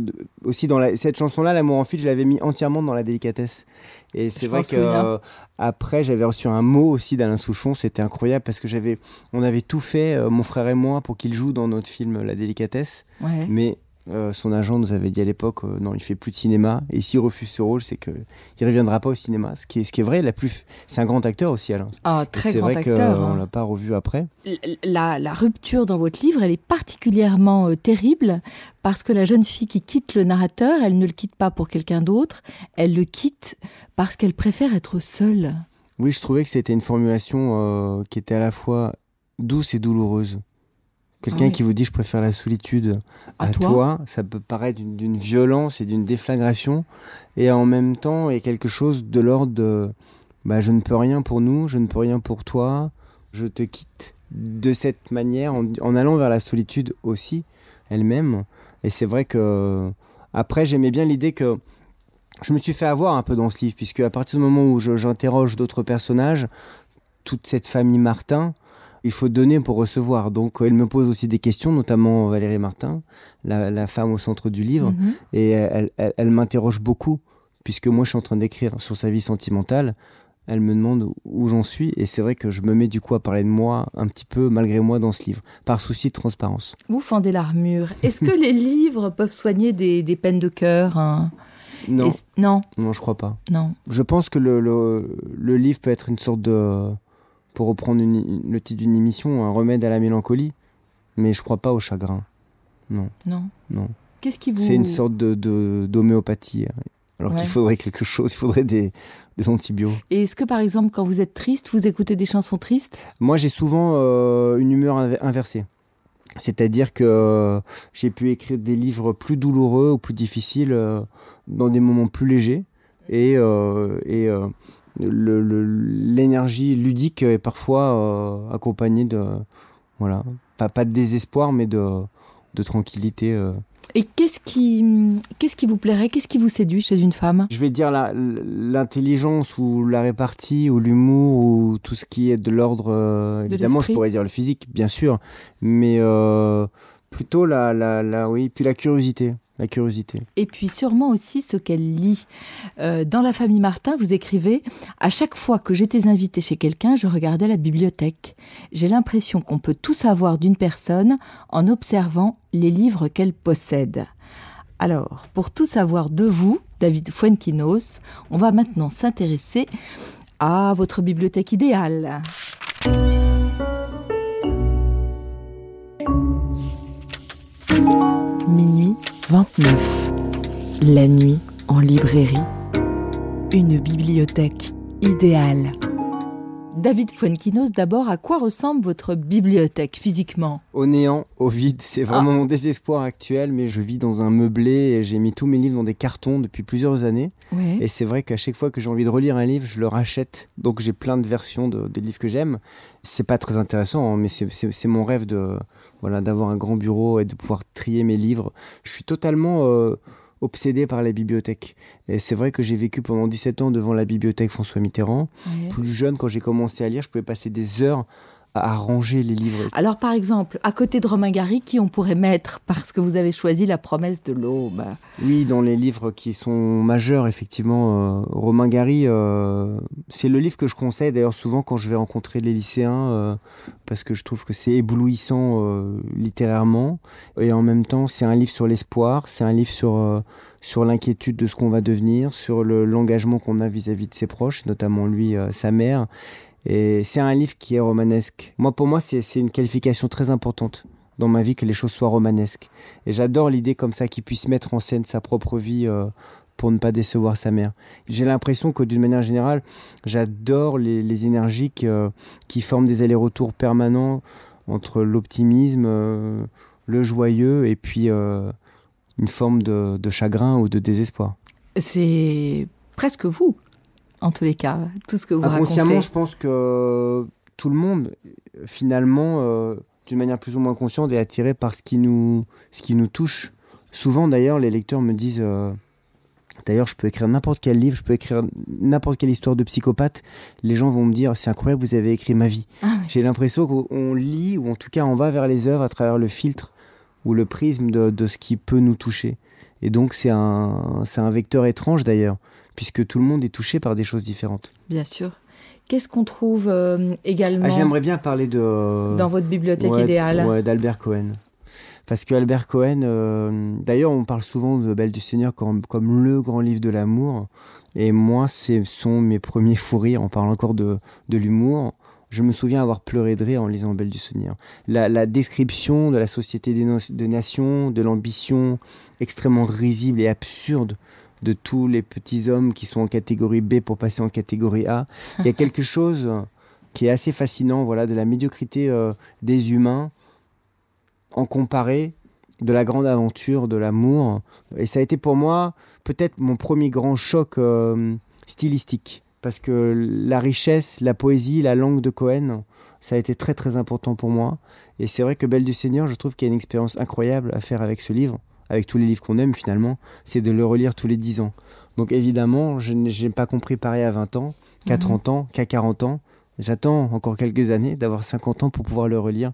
aussi dans la- cette chanson-là, L'amour en fuite, je l'avais mis entièrement dans la délicatesse. Et c'est vrai que euh, après, j'avais reçu un mot aussi d'Alain Souchon. C'était incroyable parce que j'avais, on avait tout fait, euh, mon frère et moi, pour qu'il joue dans notre film La délicatesse. Ouais. Mais euh, son agent nous avait dit à l'époque, euh, non, il fait plus de cinéma. Et s'il refuse ce rôle, c'est que il reviendra pas au cinéma. Ce qui est, ce qui est vrai, la plus, c'est un grand acteur aussi, Alain. Ah, très c'est grand vrai acteur. qu'on hein. l'a pas revu après. la, la rupture dans votre livre, elle est particulièrement euh, terrible parce que la jeune fille qui quitte le narrateur, elle ne le quitte pas pour quelqu'un d'autre, elle le quitte parce qu'elle préfère être seule. Oui, je trouvais que c'était une formulation qui était à la fois douce et douloureuse. Quelqu'un oui. qui vous dit je préfère la solitude À à, toi. toi. ça peut paraître d'une- violence et d'une déflagration, et en même temps il y a quelque chose de l'ordre de bah, je ne peux rien pour nous, je ne peux rien pour toi, je te quitte de cette manière en, en allant vers la solitude aussi elle-même. Et c'est vrai que après j'aimais bien l'idée que je me suis fait avoir un peu dans ce livre, puisque à partir du moment où j'interroge d'autres personnages, toute cette famille Martin, il faut donner pour recevoir. Donc elle me pose aussi des questions, notamment Valérie Martin, la, la femme au centre du livre, Mhm. et elle, elle- elle m'interroge beaucoup, puisque moi je suis en train d'écrire sur sa vie sentimentale. Elle me demande où j'en suis et c'est vrai que je me mets du coup à parler de moi un petit peu malgré moi dans ce livre, par souci de transparence. Vous fendez l'armure. Est-ce que les livres peuvent soigner des, des peines de cœur hein? Non, Non, non, je crois pas. non. Je pense que le, le, le livre peut être une sorte de, pour reprendre une- le titre d'une émission, un remède à la mélancolie, mais je crois pas au chagrin. Non, Non. non. Qu'est-ce qui vous... C'est une sorte de de- d'homéopathie. hein. Alors Ouais. qu'il faudrait quelque chose, il faudrait des, des antibiotiques. Et est-ce que par exemple, quand vous êtes triste, vous écoutez des chansons tristes? Moi, j'ai souvent euh, une humeur inver- inversée. C'est-à-dire que euh, j'ai pu écrire des livres plus douloureux ou plus difficiles euh, dans des moments plus légers. Et, euh, et euh, le- le- l'énergie ludique est parfois euh, accompagnée de. Voilà. Pas, pas de désespoir, mais de, de tranquillité. euh. Et qu'est-ce qui, qu'est-ce qui vous plairait? Qu'est-ce qui vous séduit chez une femme? Je vais dire la- l'intelligence ou la répartie ou l'humour ou tout ce qui est de l'ordre. euh, De évidemment, je pourrais dire le physique, bien sûr, mais euh, plutôt la, la, la, oui, puis la curiosité. La curiosité. Et puis sûrement aussi ce qu'elle lit. Euh, dans la famille Martin, vous écrivez À chaque fois que j'étais invitée chez quelqu'un, je regardais la bibliothèque. J'ai l'impression qu'on peut tout savoir d'une personne en observant les livres qu'elle possède. Alors, pour tout savoir de vous, David Fuenquinos, on va maintenant s'intéresser à votre bibliothèque idéale. Minuit 29. La nuit en librairie. Une bibliothèque idéale. David Fuenquinos, d'abord, à quoi ressemble votre bibliothèque physiquement? Au néant, au vide, c'est vraiment Ah. mon désespoir actuel, mais je vis dans un meublé et j'ai mis tous mes livres dans des cartons depuis plusieurs années. Ouais. Et c'est vrai qu'à chaque fois que j'ai envie de relire un livre, je le rachète. Donc j'ai plein de versions de, des livres que j'aime. C'est pas très intéressant, hein, mais c'est mon rêve de voilà d'avoir un grand bureau et de pouvoir trier mes livres. Je suis totalement euh, obsédé par la bibliothèque. Et c'est vrai que j'ai vécu pendant 17 ans devant la bibliothèque François Mitterrand. Ouais. Plus jeune, quand j'ai commencé à lire, je pouvais passer des heures à, ranger les livres. Alors, par exemple, à côté de Romain Gary, qui on pourrait mettre parce que vous avez choisi La promesse de l'aube? Oui, dans les livres qui sont majeurs, effectivement, euh, Romain Gary, euh, c'est le livre que je conseille d'ailleurs souvent quand je vais rencontrer les lycéens, euh, parce que je trouve que c'est éblouissant littérairement, et en même temps c'est un livre sur l'espoir, c'est un livre sur, sur l'inquiétude de ce qu'on va devenir, sur le- l'engagement qu'on a vis-à-vis de ses proches, notamment lui, euh, sa mère. Et c'est un livre qui est romanesque. Moi, pour moi, c'est une qualification très importante dans ma vie que les choses soient romanesques. Et j'adore l'idée comme ça qu'il puisse mettre en scène sa propre vie euh, pour ne pas décevoir sa mère. J'ai l'impression que d'une manière générale, j'adore les, les énergies qui, euh, qui forment des allers-retours permanents entre l'optimisme, euh, le joyeux et puis une forme de chagrin ou de désespoir. C'est presque vous, en tous les cas, tout ce que vous Inconsciemment, racontez. je pense que tout le monde, finalement, euh, d'une manière plus ou moins consciente, est attiré par ce qui nous, ce qui nous touche. Souvent, d'ailleurs, les lecteurs me disent. euh, D'ailleurs, je peux écrire n'importe quel livre, je peux écrire n'importe quelle histoire de psychopathe. Les gens vont me dire c'est incroyable, vous avez écrit ma vie. Ah oui. J'ai l'impression qu'on lit, ou en tout cas, on va vers les œuvres à travers le filtre ou le prisme de, de ce qui peut nous toucher. Et donc, c'est un, c'est un vecteur étrange d'ailleurs, puisque tout le monde est touché par des choses différentes. Bien sûr. Qu'est-ce qu'on trouve euh, également Ah, J'aimerais bien parler de. dans votre bibliothèque Ouais, idéale Ouais, d'Albert Cohen. Parce que Albert Cohen, euh, d'ailleurs, on parle souvent de Belle du Seigneur comme, comme le grand livre de l'amour. Et moi, ce sont mes premiers fous rires. On parle encore de, de l'humour. Je me souviens avoir pleuré de rire en lisant Belle du Seigneur. La, la description de la société des, no- des nations, de l'ambition extrêmement risible et absurde de tous les petits hommes qui sont en catégorie B pour passer en catégorie A. Il y a quelque chose qui est assez fascinant, voilà, de la médiocrité euh, des humains en comparé de la grande aventure de l'amour. Et ça a été pour moi peut-être mon premier grand choc euh, stylistique. Parce que la richesse, la poésie, la langue de Cohen, ça a été très très important pour moi. Et c'est vrai que Belle du Seigneur, je trouve qu'il y a une expérience incroyable à faire avec ce livre, avec tous les livres qu'on aime finalement, c'est de le relire tous les 10 ans. Donc évidemment, je n'ai pas compris pareil à 20 ans, qu'à Mhm. 30 ans, qu'à 40 ans. J'attends encore quelques années d'avoir 50 ans pour pouvoir le relire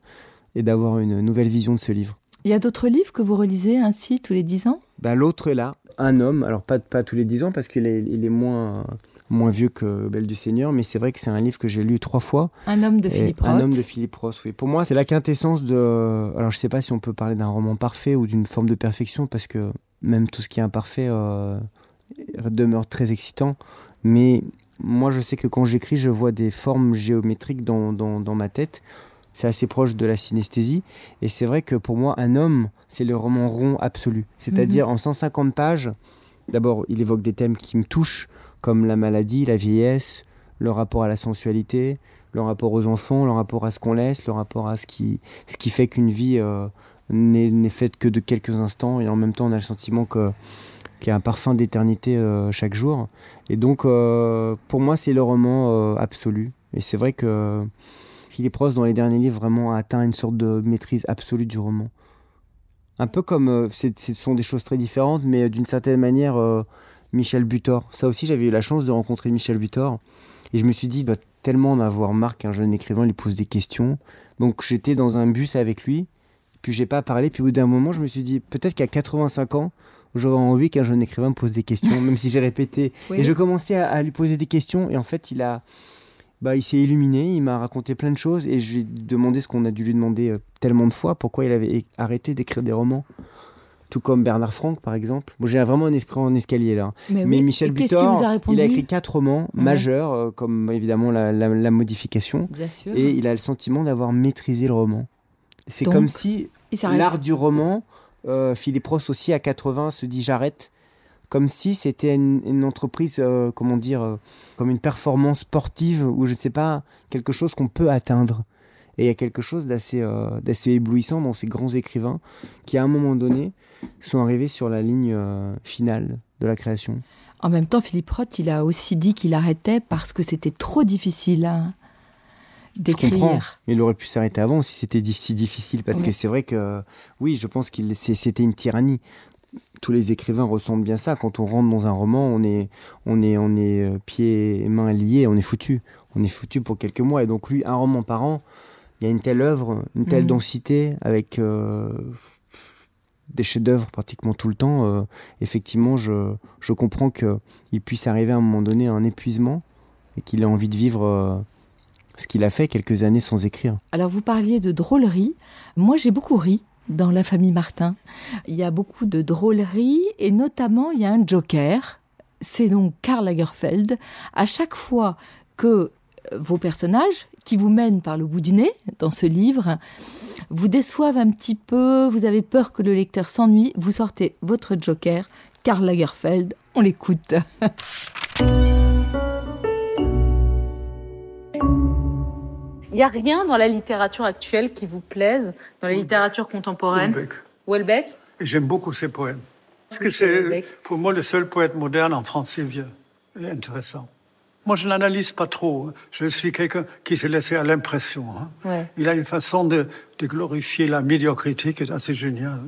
et d'avoir une nouvelle vision de ce livre. Il y a d'autres livres que vous relisez ainsi tous les dix ans? Ben, L'autre est là, un homme, alors pas, pas tous les 10 ans parce qu'il est, il est moins, moins vieux que Belle du Seigneur, mais c'est vrai que c'est un livre que j'ai lu trois fois. Un homme de Philippe Roth. Un homme de Philippe Roth, oui. Pour moi, c'est la quintessence de. Alors, je sais pas si on peut parler d'un roman parfait ou d'une forme de perfection, parce que même tout ce qui est imparfait euh, demeure très excitant. Mais moi, je sais que quand j'écris, je vois des formes géométriques dans, dans, dans ma tête. C'est assez proche de la synesthésie. Et c'est vrai que pour moi, un homme, c'est le roman rond absolu. C'est-à-dire, en 150 pages, d'abord, il évoque des thèmes qui me touchent, comme la maladie, la vieillesse, le rapport à la sensualité, le rapport aux enfants, le rapport à ce qu'on laisse, le rapport à ce qui, ce qui fait qu'une vie euh, n'est faite que de quelques instants. Et en même temps, on a le sentiment que qu'il y a un parfum d'éternité euh, chaque jour. Et donc, euh, pour moi, c'est le roman euh, absolu. Et c'est vrai que Philippe Roth, dans les derniers livres, vraiment a atteint une sorte de maîtrise absolue du roman. Un peu comme, ce sont des choses très différentes, mais d'une certaine manière, Michel Butor. Ça aussi, j'avais eu la chance de rencontrer Michel Butor. Et je me suis dit, bah, tellement en avoir marre qu'un jeune écrivain lui pose des questions. Donc j'étais dans un bus avec lui, puis j'ai pas parlé, puis au bout d'un moment, je me suis dit, peut-être qu'à 85 ans, j'aurais envie qu'un jeune écrivain me pose des questions, même si j'ai répété. Oui. Et je commençais à, à lui poser des questions, et en fait, il a, bah, il s'est illuminé, il m'a raconté plein de choses, et je lui ai demandé ce qu'on a dû lui demander euh, tellement de fois, pourquoi il avait arrêté d'écrire des romans. Tout comme Bernard Franck, par exemple. Bon, j'ai vraiment un esprit en escalier là. Mais Mais, oui. Michel Butor, a il a écrit quatre romans Ouais. majeurs, euh, comme évidemment la, la- la modification. Bien sûr. Et il a le sentiment d'avoir maîtrisé le roman. C'est comme si l'art du roman, euh, Philippe Ross aussi à 80 se dit j'arrête. Comme si c'était une, une entreprise, euh, comment dire, comme une performance sportive ou je ne sais pas, quelque chose qu'on peut atteindre. Et il y a quelque chose d'assez euh, d'assez éblouissant dans ces grands écrivains qui, à un moment donné, sont arrivés sur la ligne euh, finale de la création. En même temps, Philippe Roth, il a aussi dit qu'il arrêtait parce que c'était trop difficile hein, d'écrire. Il aurait pu s'arrêter avant si c'était si difficile. Parce que c'est vrai que, oui, je pense que c'était une tyrannie. Tous les écrivains ressentent bien ça. Quand on rentre dans un roman, on est, on est, on est euh, pieds et mains liés, on est foutu. On est foutu pour quelques mois. Et donc, lui, un roman par an, il y a une telle œuvre, une telle Mhm. densité, avec euh, des chefs-d'œuvre pratiquement tout le temps. euh, effectivement, je, je comprends qu'il puisse arriver à un moment donné à un épuisement et qu'il ait envie de vivre euh, ce qu'il a fait quelques années sans écrire. Alors, vous parliez de drôlerie. Moi, j'ai beaucoup ri dans La famille Martin. Il y a beaucoup de drôlerie et notamment, il y a un joker. C'est donc Karl Lagerfeld. À chaque fois que vos personnages, qui vous mènent par le bout du nez dans ce livre, vous déçoivent un petit peu, vous avez peur que le lecteur s'ennuie, vous sortez votre joker, Karl Lagerfeld. On l'écoute. Il n'y a rien dans la littérature actuelle qui vous plaise, dans la littérature contemporaine? Houellebecq. Houellebecq j'aime beaucoup ses poèmes. Parce que c'est, pour moi, le seul poète moderne en français vieux et intéressant. Moi, je n'analyse pas trop. hein. Je suis quelqu'un qui s'est laissé à l'impression. hein. Ouais. Il a une façon de, de glorifier la médiocrité qui est assez géniale.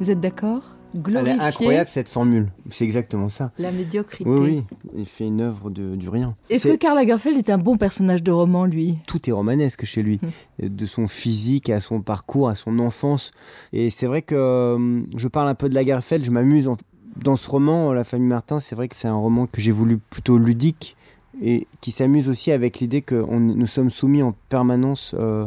Vous êtes d'accord? Elle Glorifier est incroyable cette formule. C'est exactement ça. la médiocrité. Oui, oui. Il fait une œuvre de, du rien. Est-ce que Karl Lagerfeld est un bon personnage de roman, lui? Tout est romanesque chez lui, de son physique à son parcours, à son enfance. Et c'est vrai que euh, je parle un peu de Lagerfeld, je m'amuse en- dans ce roman, La famille Martin. C'est vrai que c'est un roman que j'ai voulu plutôt ludique et qui s'amuse aussi avec l'idée que nous sommes soumis en permanence euh,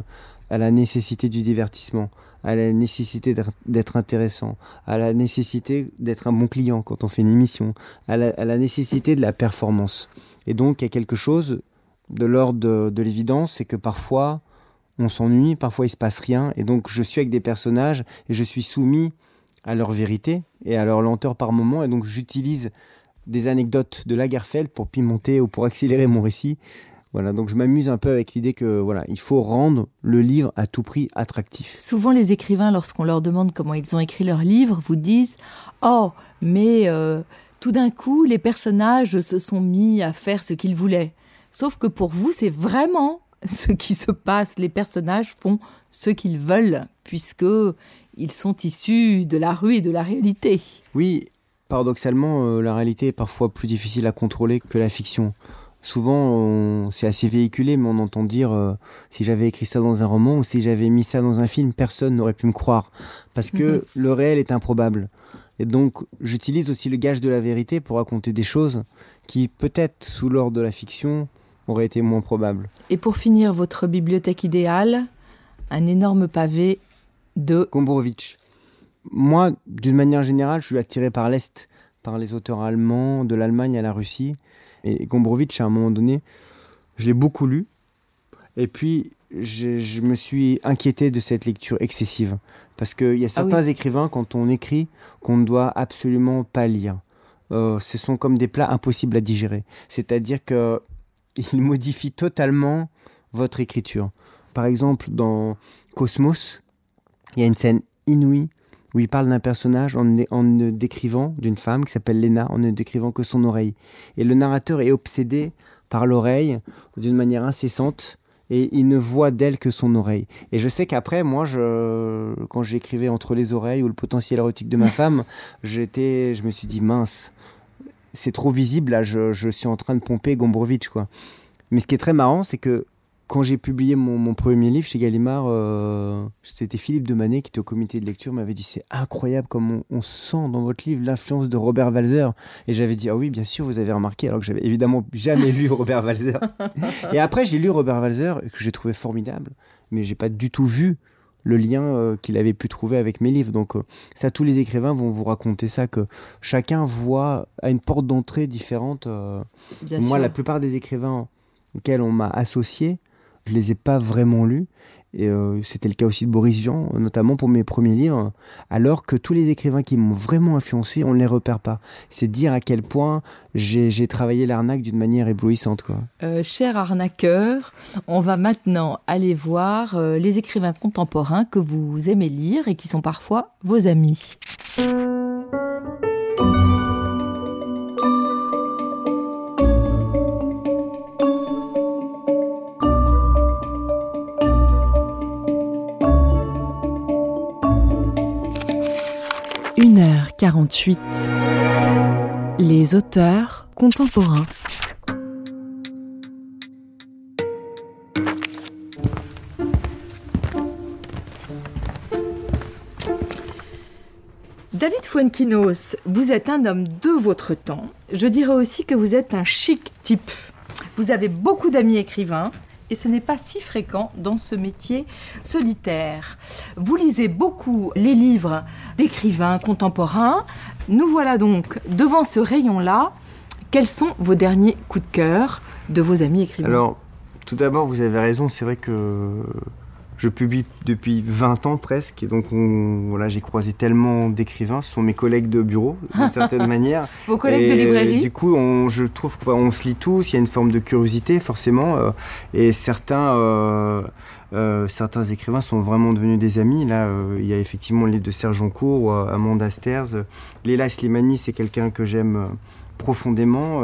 à la nécessité du divertissement, à la nécessité d'être- intéressant, à la nécessité d'être un bon client quand on fait une émission, à la, à la nécessité de la performance. Et donc il y a quelque chose de l'ordre de, de l'évidence, c'est que parfois on s'ennuie, parfois il se passe rien, et donc je suis avec des personnages et je suis soumis à leur vérité et à leur lenteur par moment, et donc j'utilise des anecdotes de Lagerfeld pour pimenter ou pour accélérer mon récit. Voilà, donc je m'amuse un peu avec l'idée que voilà, il faut rendre le livre à tout prix attractif. Souvent, les écrivains, lorsqu'on leur demande comment ils ont écrit leur livre, vous disent Oh, mais euh, tout d'un coup, les personnages se sont mis à faire ce qu'ils voulaient. Sauf que pour vous, c'est vraiment ce qui se passe. Les personnages font ce qu'ils veulent, puisque ils sont issus de la rue et de la réalité. Oui, paradoxalement, euh, la réalité est parfois plus difficile à contrôler que la fiction. souvent c'est assez véhiculé, mais on entend dire euh, si j'avais écrit ça dans un roman ou si j'avais mis ça dans un film, personne n'aurait pu me croire. Parce que Mhm. le réel est improbable. Et donc j'utilise aussi le gage de la vérité pour raconter des choses qui peut-être sous l'ordre de la fiction auraient été moins probables. Et pour finir, votre bibliothèque idéale, un énorme pavé de Gombrowicz. Moi, d'une manière générale, je suis attiré par l'Est, par les auteurs allemands, de l'Allemagne à la Russie. Et Gombrowicz, à un moment donné, je l'ai beaucoup lu. Et puis, je, je me suis inquiété de cette lecture excessive. Parce qu'il y a Ah oui. certains écrivains, quand on écrit, qu'on ne doit absolument pas lire. Euh, ce sont comme des plats impossibles à digérer. C'est-à-dire qu'ils modifient totalement votre écriture. Par exemple, dans Cosmos, il y a une scène inouïe où il parle d'un personnage en, ne- en ne décrivant, d'une femme qui s'appelle Lena, en ne décrivant que son oreille. Et le narrateur est obsédé par l'oreille d'une manière incessante et il ne voit d'elle que son oreille. Et je sais qu'après, moi, je, quand j'écrivais entre les oreilles ou le potentiel érotique de ma femme, j'étais, je me suis dit mince, c'est trop visible là, je, je suis en train de pomper Gombrowicz quoi. Mais ce qui est très marrant, c'est que quand j'ai publié mon, mon premier livre chez Gallimard, euh, c'était Philippe de Manet qui était au comité de lecture, m'avait dit c'est incroyable comme on, on sent dans votre livre l'influence de Robert Walzer. Et j'avais dit ah oui bien sûr vous avez remarqué alors que j'avais évidemment jamais lu Robert Walzer. Et après j'ai lu Robert Walzer que j'ai trouvé formidable, mais j'ai pas du tout vu le lien euh, qu'il avait pu trouver avec mes livres. Donc euh, ça, tous les écrivains vont vous raconter ça, que chacun voit à une porte d'entrée différente. Moi, sûr. la plupart des écrivains auxquels on m'a associé, je les ai pas vraiment lus. Et euh, c'était le cas aussi de Boris Vian, notamment pour mes premiers livres. Alors que tous les écrivains qui m'ont vraiment influencé, on ne les repère pas. C'est dire à quel point j'ai travaillé l'arnaque d'une manière éblouissante. Quoi. Euh, cher arnaqueur, on va maintenant aller voir euh, les écrivains contemporains que vous aimez lire et qui sont parfois vos amis. – 1h48. Les auteurs contemporains. David Fuenquinos, vous êtes un homme de votre temps. Je dirais aussi que vous êtes un chic type. Vous avez beaucoup d'amis écrivains et ce n'est pas si fréquent dans ce métier solitaire. Vous lisez beaucoup les livres d'écrivains contemporains. Nous voilà donc devant ce rayon-là. Quels sont vos derniers coups de cœur de vos amis écrivains? Alors, tout d'abord, vous avez raison, c'est vrai que je publie depuis 20 ans presque, et donc on- voilà, j'ai croisé tellement d'écrivains, ce sont mes collègues de bureau, d'une certaine manière. Vos collègues de librairie Du coup, on- je trouve qu'on se lit tous, il y a une forme de curiosité forcément, euh, et certains, euh, euh, certains écrivains sont vraiment devenus des amis. Là, il y a effectivement le livre de Serge Joncourt, euh, Amanda Sters. Léla Slimani, c'est quelqu'un que j'aime profondément.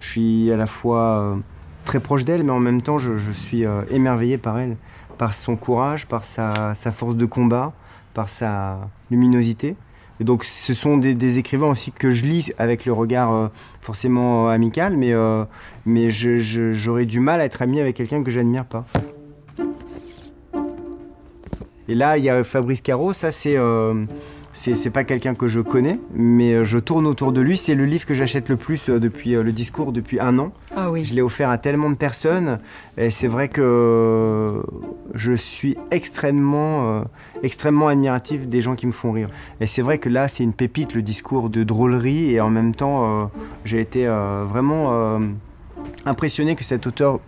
Je suis à la fois très proche d'elle, mais en même temps, je, je suis émerveillé par elle, par son courage, par sa, force de combat, par sa luminosité. Donc, ce sont des, écrivains aussi que je lis avec le regard euh, forcément euh, amical, mais, euh, mais j'aurais du mal à être ami avec quelqu'un que j'admire pas. Et là, il y a Fabrice Caro, ça c'est. C'est pas quelqu'un que je connais, mais euh, je tourne autour de lui. C'est le livre que j'achète le plus euh, depuis euh, le discours depuis un an. Ah oui. Je l'ai offert à tellement de personnes. Et c'est vrai que je suis extrêmement, euh, extrêmement admiratif des gens qui me font rire. Et c'est vrai que là, c'est une pépite, le discours de drôlerie. Et en même temps, euh, j'ai été euh, vraiment impressionné que cet auteur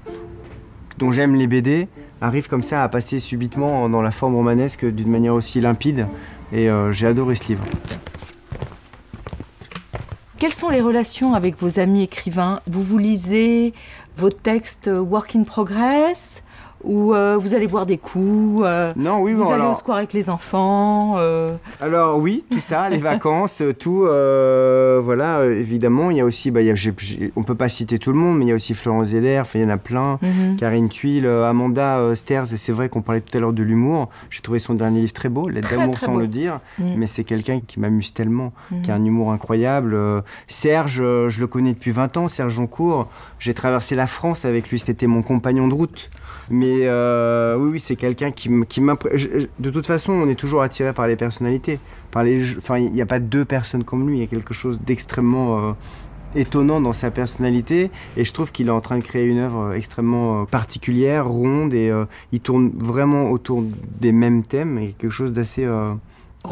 dont j'aime les BD arrive comme ça à passer subitement dans la forme romanesque d'une manière aussi limpide. Et euh, j'ai adoré ce livre. Quelles sont les relations avec vos amis écrivains? Vous vous lisez vos textes work in progress? Ou euh, vous allez boire des coups euh, Non, oui, Vous bon, allez alors- au square avec les enfants euh, Alors oui, tout ça, les vacances, tout, euh, voilà, euh, évidemment. Il y a aussi, bah, il y a- on peut pas citer tout le monde, mais il y a aussi Florence Zeller, il y en a plein. Mhm. Karine Thuil, euh, Amanda Sters, et c'est vrai qu'on parlait tout à l'heure de l'humour. J'ai trouvé son dernier livre très beau, L'aide d'amour sans beau. le dire, Mhm. mais c'est quelqu'un qui m'amuse tellement, qui a un humour incroyable. Serge, je le connais depuis 20 ans, Serge Joncourt. J'ai traversé la France avec lui, c'était mon compagnon de route. Mais euh, oui, oui, c'est quelqu'un qui, qui je- De toute façon, on est toujours attiré par les personnalités. Par les, enfin, il n'y a pas deux personnes comme lui. Il y a quelque chose d'extrêmement euh, étonnant dans sa personnalité. Et je trouve qu'il est en train de créer une œuvre euh, extrêmement particulière, ronde, et euh, il tourne vraiment autour des mêmes thèmes et quelque chose d'assez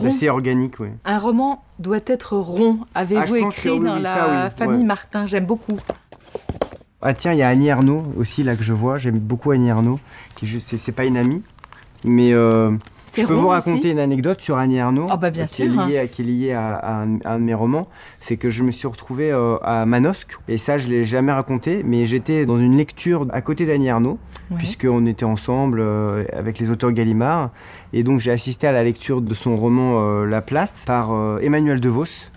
d'assez organique. Ouais. Un roman doit être rond. Ah, Avez-vous que écrit oui, dans oui, la ça, oui, famille ouais. Martin? J'aime beaucoup. Ah tiens, il y a Annie Arnaud aussi là que je vois. J'aime beaucoup Annie Arnaud. Qui c'est, pas une amie, mais euh, je peux vous raconter aussi une anecdote sur Annie Arnaud. Ah bah bien qui est liée, à, qui est liée à, à un, à un de mes romans. C'est que je me suis retrouvé euh, à Manosque et ça je l'ai jamais raconté, mais j'étais dans une lecture à côté d'Annie Arnaud Ouais. puisqu'on était ensemble euh, avec les auteurs Gallimard et donc j'ai assisté à la lecture de son roman euh, La Place par Emmanuel DeVos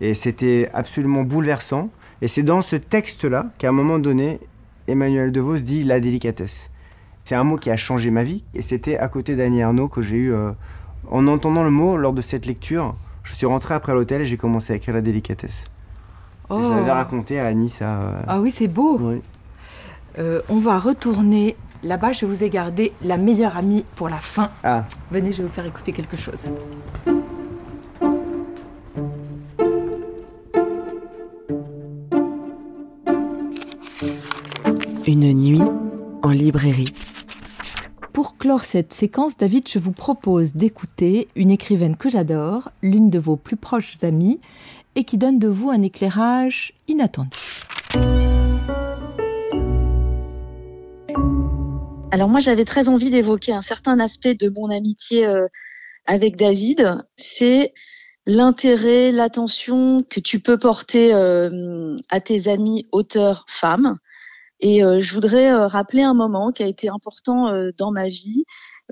et c'était absolument bouleversant. Et c'est dans ce texte-là qu'à un moment donné, Emmanuel DeVos dit la délicatesse. C'est un mot qui a changé ma vie. Et c'était à côté d'Annie Arnaud que j'ai eu, euh, en entendant le mot lors de cette lecture, je suis rentré après l'hôtel et j'ai commencé à écrire la délicatesse. Oh. Je l'avais raconté à Annie, ça. euh, Ah oui, c'est beau. oui. Euh, on va retourner là-bas. Je vous ai gardé la meilleure amie pour la fin. Ah, Venez, je vais vous faire écouter quelque chose. Librairie. Pour clore cette séquence, David, je vous propose d'écouter une écrivaine que j'adore, l'une de vos plus proches amies, et qui donne de vous un éclairage inattendu. Alors moi, j'avais très envie d'évoquer un certain aspect de mon amitié euh, avec David. C'est l'intérêt, l'attention que tu peux porter euh, à tes amis auteurs femmes. Et euh, je voudrais euh, rappeler un moment qui a été important euh, dans ma vie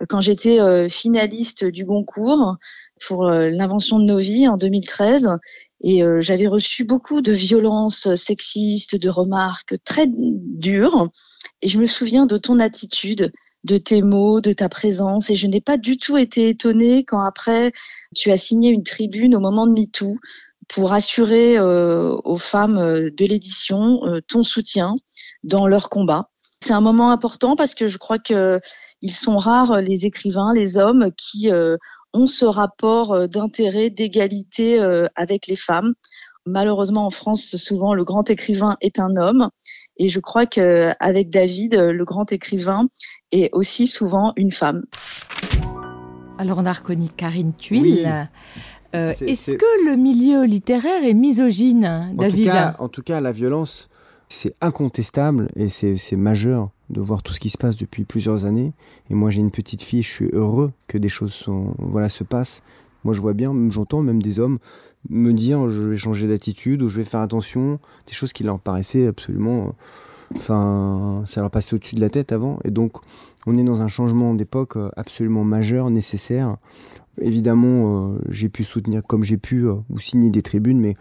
quand j'étais finaliste du Goncourt pour l'invention de nos vies en 2013. Et j'avais reçu beaucoup de violences sexistes, de remarques très dures. Et je me souviens de ton attitude, de tes mots, de ta présence. Et je n'ai pas du tout été étonnée quand après tu as signé une tribune au moment de MeToo pour assurer euh, aux femmes euh, de l'édition euh, ton soutien dans leur combat. C'est un moment important parce que je crois que ils sont rares les écrivains, les hommes qui euh, ont ce rapport d'intérêt, d'égalité euh, avec les femmes. Malheureusement en France, souvent le grand écrivain est un homme et je crois que avec David, le grand écrivain est aussi souvent une femme. Alors on a reconnu Karine Thuil. Oui. Euh, Est-ce que le milieu littéraire est misogyne, En David tout, cas, en tout cas, la violence, c'est incontestable et c'est majeur de voir tout ce qui se passe depuis plusieurs années. Et moi, j'ai une petite fille, je suis heureux que des choses sont, voilà, se passent. Moi, je vois bien, j'entends même des hommes me dire je vais changer d'attitude ou je vais faire attention, des choses qui leur paraissaient absolument. Enfin, ça leur passait au-dessus de la tête avant. Et donc, on est dans un changement d'époque absolument majeur, nécessaire. Évidemment, euh, j'ai pu soutenir comme j'ai pu euh, ou signer des tribunes, mais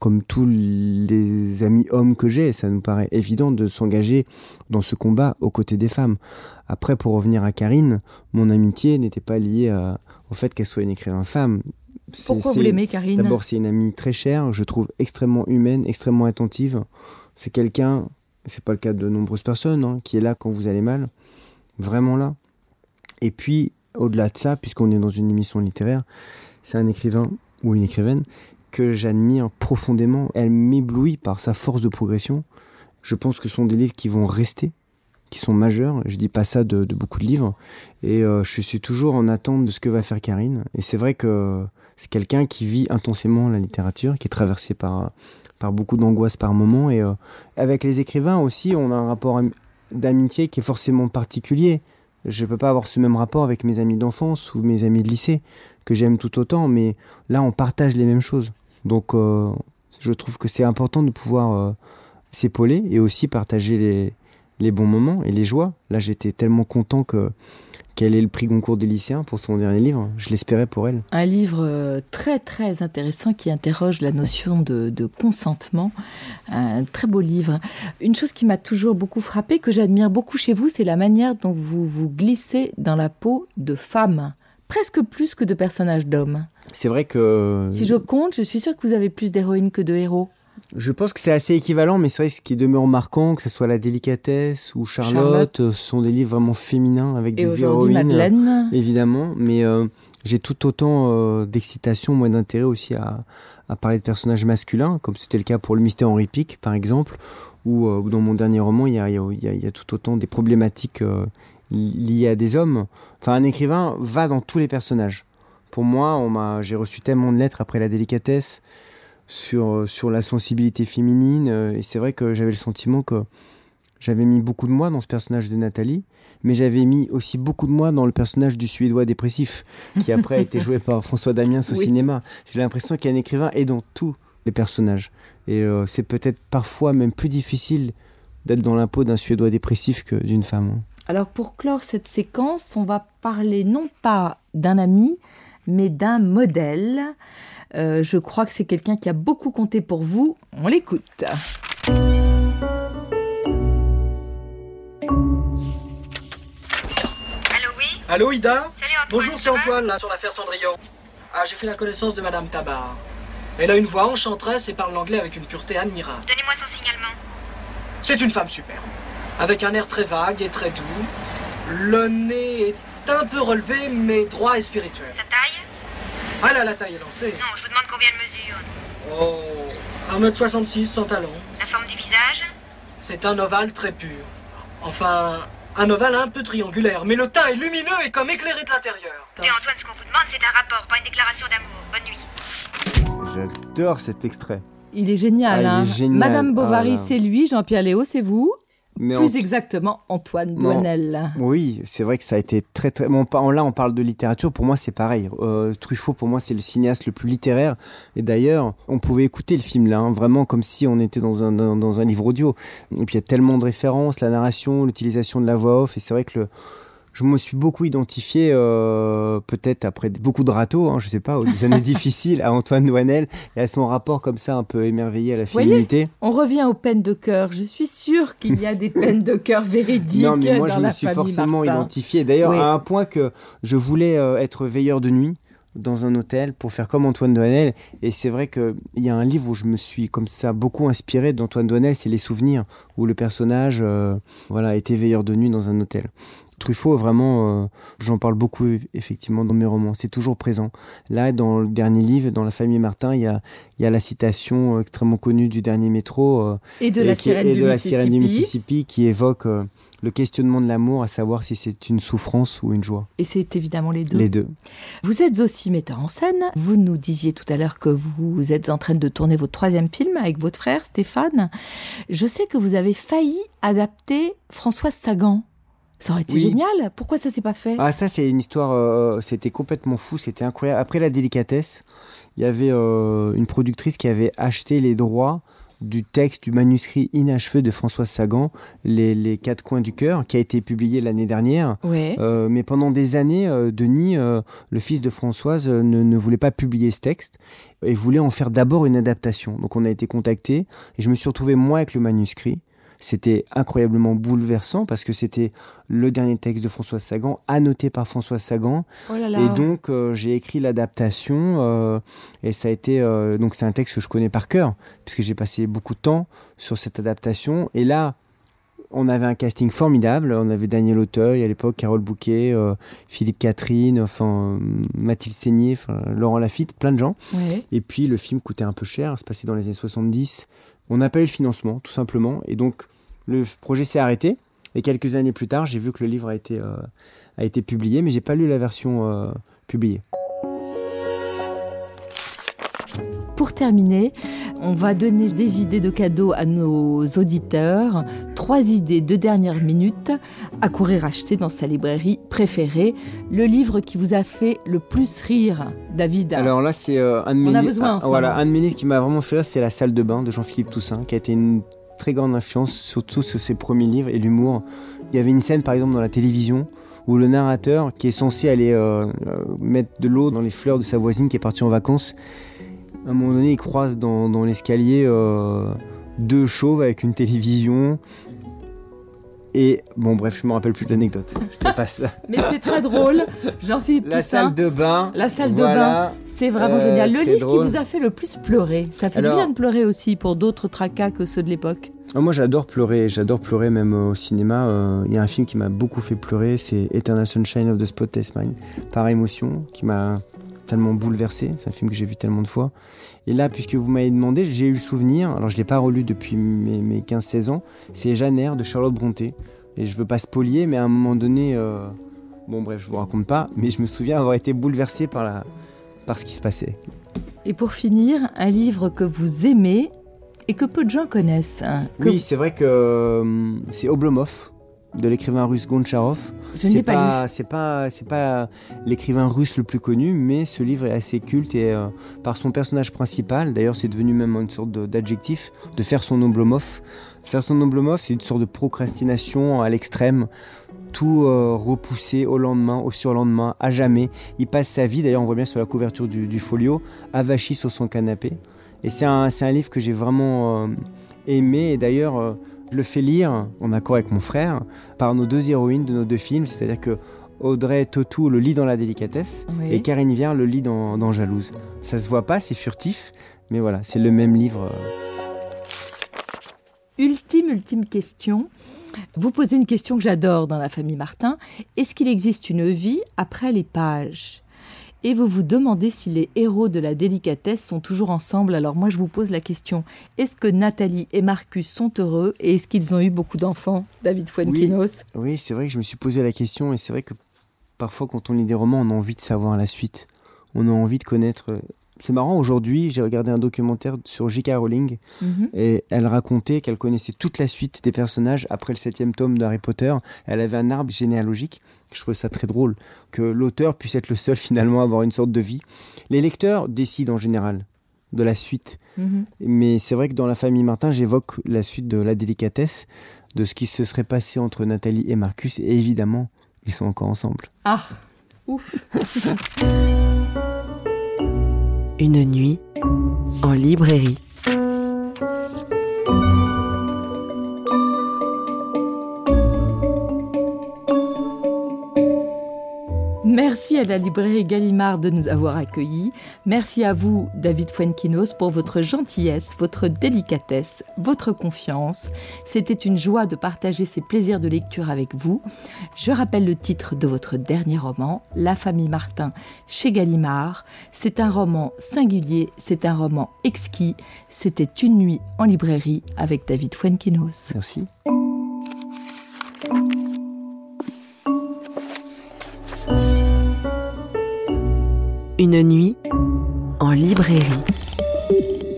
comme tous les amis hommes que j'ai, ça nous paraît évident de s'engager dans ce combat aux côtés des femmes. Après, pour revenir à Karine, mon amitié n'était pas liée à- au fait qu'elle soit une écrivain femme. Pourquoi vous l'aimez, Karine? D'abord, c'est une amie très chère, je trouve extrêmement humaine, extrêmement attentive. C'est quelqu'un, c'est pas le cas de nombreuses personnes, hein, qui est là quand vous allez mal, vraiment là. Et puis, au-delà de ça, puisqu'on est dans une émission littéraire, c'est un écrivain ou une écrivaine que j'admire profondément. Elle m'éblouit par sa force de progression. Je pense que ce sont des livres qui vont rester, qui sont majeurs. Je dis pas ça de, beaucoup de livres. Et euh, je suis toujours en attente de ce que va faire Karine. Et c'est vrai que c'est quelqu'un qui vit intensément la littérature, qui est traversé par, par beaucoup d'angoisse par moment. Et euh, avec les écrivains aussi, on a un rapport am- d'amitié qui est forcément particulier. Je ne peux pas avoir ce même rapport avec mes amis d'enfance ou mes amis de lycée, que j'aime tout autant, mais là, on partage les mêmes choses. Donc, euh, je trouve que c'est important de pouvoir euh, s'épauler et aussi partager les, les bons moments et les joies. Là, j'étais tellement content que qu'elle ait le prix Goncourt des lycéens pour son dernier livre? Je l'espérais pour elle. Un livre euh, très très intéressant qui interroge la notion de, de consentement. Un très beau livre. Une chose qui m'a toujours beaucoup frappé, que j'admire beaucoup chez vous, c'est la manière dont vous vous glissez dans la peau de femmes, presque plus que de personnages d'hommes. C'est vrai que... Si je compte, je suis sûre que vous avez plus d'héroïnes que de héros. Je pense que c'est assez équivalent, mais c'est vrai que ce qui demeure marquant, que ce soit La Délicatesse ou Charlotte, Charlotte. ce sont des livres vraiment féminins avec Et des héroïnes. Madeleine. Évidemment, mais euh, j'ai tout autant euh, d'excitation, moi d'intérêt aussi à, à parler de personnages masculins, comme c'était le cas pour le mystère Henri Pic, par exemple, ou euh, dans mon dernier roman, il y a, y a- y tout autant des problématiques li- liées à des hommes. Enfin, un écrivain va dans tous les personnages. Pour moi, on m'a, j'ai reçu tellement de lettres après la délicatesse sur, euh, sur la sensibilité féminine, euh, et c'est vrai que j'avais le sentiment que j'avais mis beaucoup de moi dans ce personnage de Nathalie, mais j'avais mis aussi beaucoup de moi dans le personnage du Suédois dépressif, qui après a été joué par François Damiens au Oui. cinéma. J'ai l'impression qu'un écrivain est dans tous les personnages. Et euh, c'est peut-être parfois même plus difficile d'être dans la peau d'un Suédois dépressif que d'une femme. Alors pour clore cette séquence, on va parler non pas d'un ami, mais d'un modèle. Euh, je crois que c'est quelqu'un qui a beaucoup compté pour vous. On l'écoute. Allô, oui Allô Ida Salut Antoine, Bonjour, c'est Antoine là sur l'affaire Cendrillon. Ah, j'ai fait la connaissance de Madame Tabar. Elle a une voix enchanteresse et parle l'anglais avec une pureté admirable. Donnez-moi son signalement. C'est une femme superbe, avec un air très vague et très doux. Le nez est un peu relevé mais droit et spirituel. Sa taille Ah là, la taille est lancée. Non, je vous demande combien de mesure. Oh, 1m66 sans talons. La forme du visage C'est un ovale très pur. Enfin, un ovale un peu triangulaire, mais le teint est lumineux et comme éclairé de l'intérieur. Écoutez, Antoine, ce qu'on vous demande, c'est un rapport, pas une déclaration d'amour. Bonne nuit. J'adore cet extrait. Il est génial. Ah, il est hein. génial. Madame Bovary, Ah c'est lui. Jean-Pierre Léo, c'est vous. Mais Plus en- exactement, Antoine Non. Douanel. Oui, c'est vrai que ça a été très très. Bon, là, on parle de littérature. Pour moi, c'est pareil. Euh, Truffaut, pour moi, c'est le cinéaste le plus littéraire. Et d'ailleurs, on pouvait écouter le film là, hein, vraiment comme si on était dans un dans, dans un livre audio. Et puis il y a tellement de références, la narration, l'utilisation de la voix off. Et c'est vrai que le je me suis beaucoup identifié, euh, peut-être après beaucoup de râteaux, hein, je sais pas, aux années difficiles, à Antoine Douanel et à son rapport comme ça un peu émerveillé à la féminité. on revient aux peines de cœur. Je suis sûre qu'il y a des peines de cœur véridiques Non, mais moi, dans je me suis forcément Martin. identifié. D'ailleurs, Oui. à un point que je voulais euh, être veilleur de nuit dans un hôtel pour faire comme Antoine Douanel. Et c'est vrai qu'il y a un livre où je me suis comme ça beaucoup inspiré d'Antoine Douanel, c'est Les Souvenirs, où le personnage euh, voilà, était veilleur de nuit dans un hôtel. Truffaut, vraiment, euh, j'en parle beaucoup effectivement dans mes romans. C'est toujours présent. Là, dans le dernier livre, dans La famille Martin, il y a, il y a la citation euh, extrêmement connue du dernier métro euh, Et de la qui- sirène et du de la sirène du Mississippi. Mississippi qui évoque euh, le questionnement de l'amour, à savoir si c'est une souffrance ou une joie. Et c'est évidemment les deux. Les deux. Vous êtes aussi metteur en scène. Vous nous disiez tout à l'heure que vous êtes en train de tourner votre troisième film avec votre frère Stéphane. Je sais que vous avez failli adapter Françoise Sagan. Ça aurait été Oui. génial. Pourquoi ça s'est pas fait? Ah, ça, c'est une histoire. euh, c'était complètement fou, c'était incroyable. Après la délicatesse, il y avait euh, une productrice qui avait acheté les droits du texte du manuscrit inachevé de Françoise Sagan, les, les quatre coins du cœur, qui a été publié l'année dernière. Ouais. Euh, mais pendant des années, Denis, le fils de Françoise, ne, ne voulait pas publier ce texte et voulait en faire d'abord une adaptation. Donc on a été contacté et je me suis retrouvé moi avec le manuscrit. C'était incroyablement bouleversant parce que c'était le dernier texte de Françoise Sagan, annoté par Françoise Sagan. Oh là là. Et donc euh, j'ai écrit l'adaptation euh, et ça a été euh, donc c'est un texte que je connais par cœur puisque j'ai passé beaucoup de temps sur cette adaptation. Et là, on avait un casting formidable. On avait Daniel Auteuil à l'époque, Carole Bouquet, euh, Philippe Catherine, enfin Mathilde Seigné, Laurent Lafitte, plein de gens. Ouais. Et puis le film coûtait un peu cher, se passait dans les années 70. On n'a pas eu le financement, tout simplement. Et donc le projet s'est arrêté. Et quelques années plus tard, j'ai vu que le livre a été, euh, publié, mais j'ai pas lu la version euh, publiée. Pour terminer, on va donner des idées de cadeaux à nos auditeurs. Trois idées de dernière minute à courir acheter dans sa librairie préférée. Le livre qui vous a fait le plus rire, David. Alors là, c'est euh, un de mes On a besoin ah, voilà, moment. un de mes livres qui m'a vraiment fait rire, c'est La salle de bain de Jean-Philippe Toussaint, qui a été une très grande influence, surtout sur ses premiers livres et l'humour. Il y avait une scène par exemple dans la télévision où le narrateur, qui est censé aller euh, euh, mettre de l'eau dans les fleurs de sa voisine qui est partie en vacances, à un moment donné, il croise dans, dans l'escalier euh, deux chauves avec une télévision. Et bon, bref, je me rappelle plus de l'anecdote. Je te passe ça. Mais c'est très drôle. Jean-Philippe La Toussaint. salle de bain. La salle voilà. de bain, c'est vraiment Euh, génial. Le livre drôle. qui vous a fait le plus pleurer, ça fait du bien de pleurer aussi pour d'autres tracas que ceux de l'époque. Ah, moi, j'adore pleurer. J'adore pleurer même au cinéma. Euh, Il y a un film qui m'a beaucoup fait pleurer, c'est Eternal Sunshine of the Spotless Mind, par émotion, qui m'a tellement bouleversé. C'est un film que j'ai vu tellement de fois. Et là, puisque vous m'avez demandé, j'ai eu le souvenir, alors je ne l'ai pas relu depuis mes, mes 15-16 ans, c'est Jeanne de Charlotte Brontë. Et je veux pas spolier, mais à un moment donné, euh, bon bref, je vous raconte pas, mais je me souviens avoir été bouleversé par, la, par ce qui se passait. Et pour finir, un livre que vous aimez et que peu de gens connaissent. hein, que Oui, c'est vrai que euh, c'est Oblomov de l'écrivain russe Goncharov. Je C'est pas C'est pas, c'est pas l'écrivain russe le plus connu, mais ce livre est assez culte et euh, par son personnage principal, d'ailleurs, c'est devenu même une sorte d'adjectif de faire son Oblomov. Faire son Oblomov, c'est une sorte de procrastination à l'extrême, tout euh, repoussé au lendemain, au surlendemain, à jamais. Il passe sa vie, d'ailleurs, on voit bien sur la couverture du, du folio, avachi sur son canapé. Et c'est un, livre que j'ai vraiment euh, aimé. Et d'ailleurs, euh, je le fais lire, en accord avec mon frère, par nos deux héroïnes de nos deux films. C'est-à-dire que Audrey Tautou le lit dans la délicatesse Oui. et Karine Viard le lit dans, dans Jalouse. Ça se voit pas, c'est furtif, mais voilà, c'est le même livre. Ultime, ultime question. Vous posez une question que j'adore dans la famille Martin. Est-ce qu'il existe une vie après les pages? Et vous vous demandez si les héros de la délicatesse sont toujours ensemble. Alors moi, je vous pose la question. Est-ce que Nathalie et Marcus sont heureux Et est-ce qu'ils ont eu beaucoup d'enfants David Fuenkinos? Oui, c'est vrai que je me suis posé la question et c'est vrai que parfois quand on lit des romans, on a envie de savoir la suite. On a envie de connaître. euh, C'est marrant, aujourd'hui, j'ai regardé un documentaire sur J.K. Rowling Mhm. et elle racontait qu'elle connaissait toute la suite des personnages après le septième tome d'Harry Potter. Elle avait un arbre généalogique. Je trouvais ça très drôle que l'auteur puisse être le seul finalement à avoir une sorte de vie. Les lecteurs décident en général de la suite. Mhm. Mais c'est vrai que dans la famille Martin, j'évoque la suite de la délicatesse, de ce qui se serait passé entre Nathalie et Marcus. Et évidemment, ils sont encore ensemble. Ah, ouf Une nuit en librairie. Merci à la librairie Gallimard de nous avoir accueillis. Merci à vous, David Fuenkinos, pour votre gentillesse, votre délicatesse, votre confiance. C'était une joie de partager ces plaisirs de lecture avec vous. Je rappelle le titre de votre dernier roman, La famille Martin, chez Gallimard. C'est un roman singulier, c'est un roman exquis. C'était une nuit en librairie avec David Fuenkinos. Merci. Une nuit en librairie.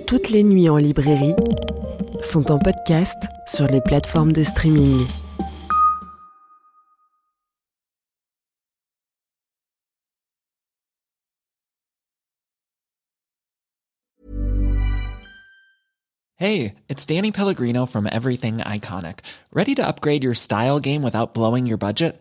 Toutes les nuits en librairie sont en podcast sur les plateformes de streaming. Hey, it's Danny Pellegrino from Everything Iconic. Ready to upgrade your style game without blowing your budget?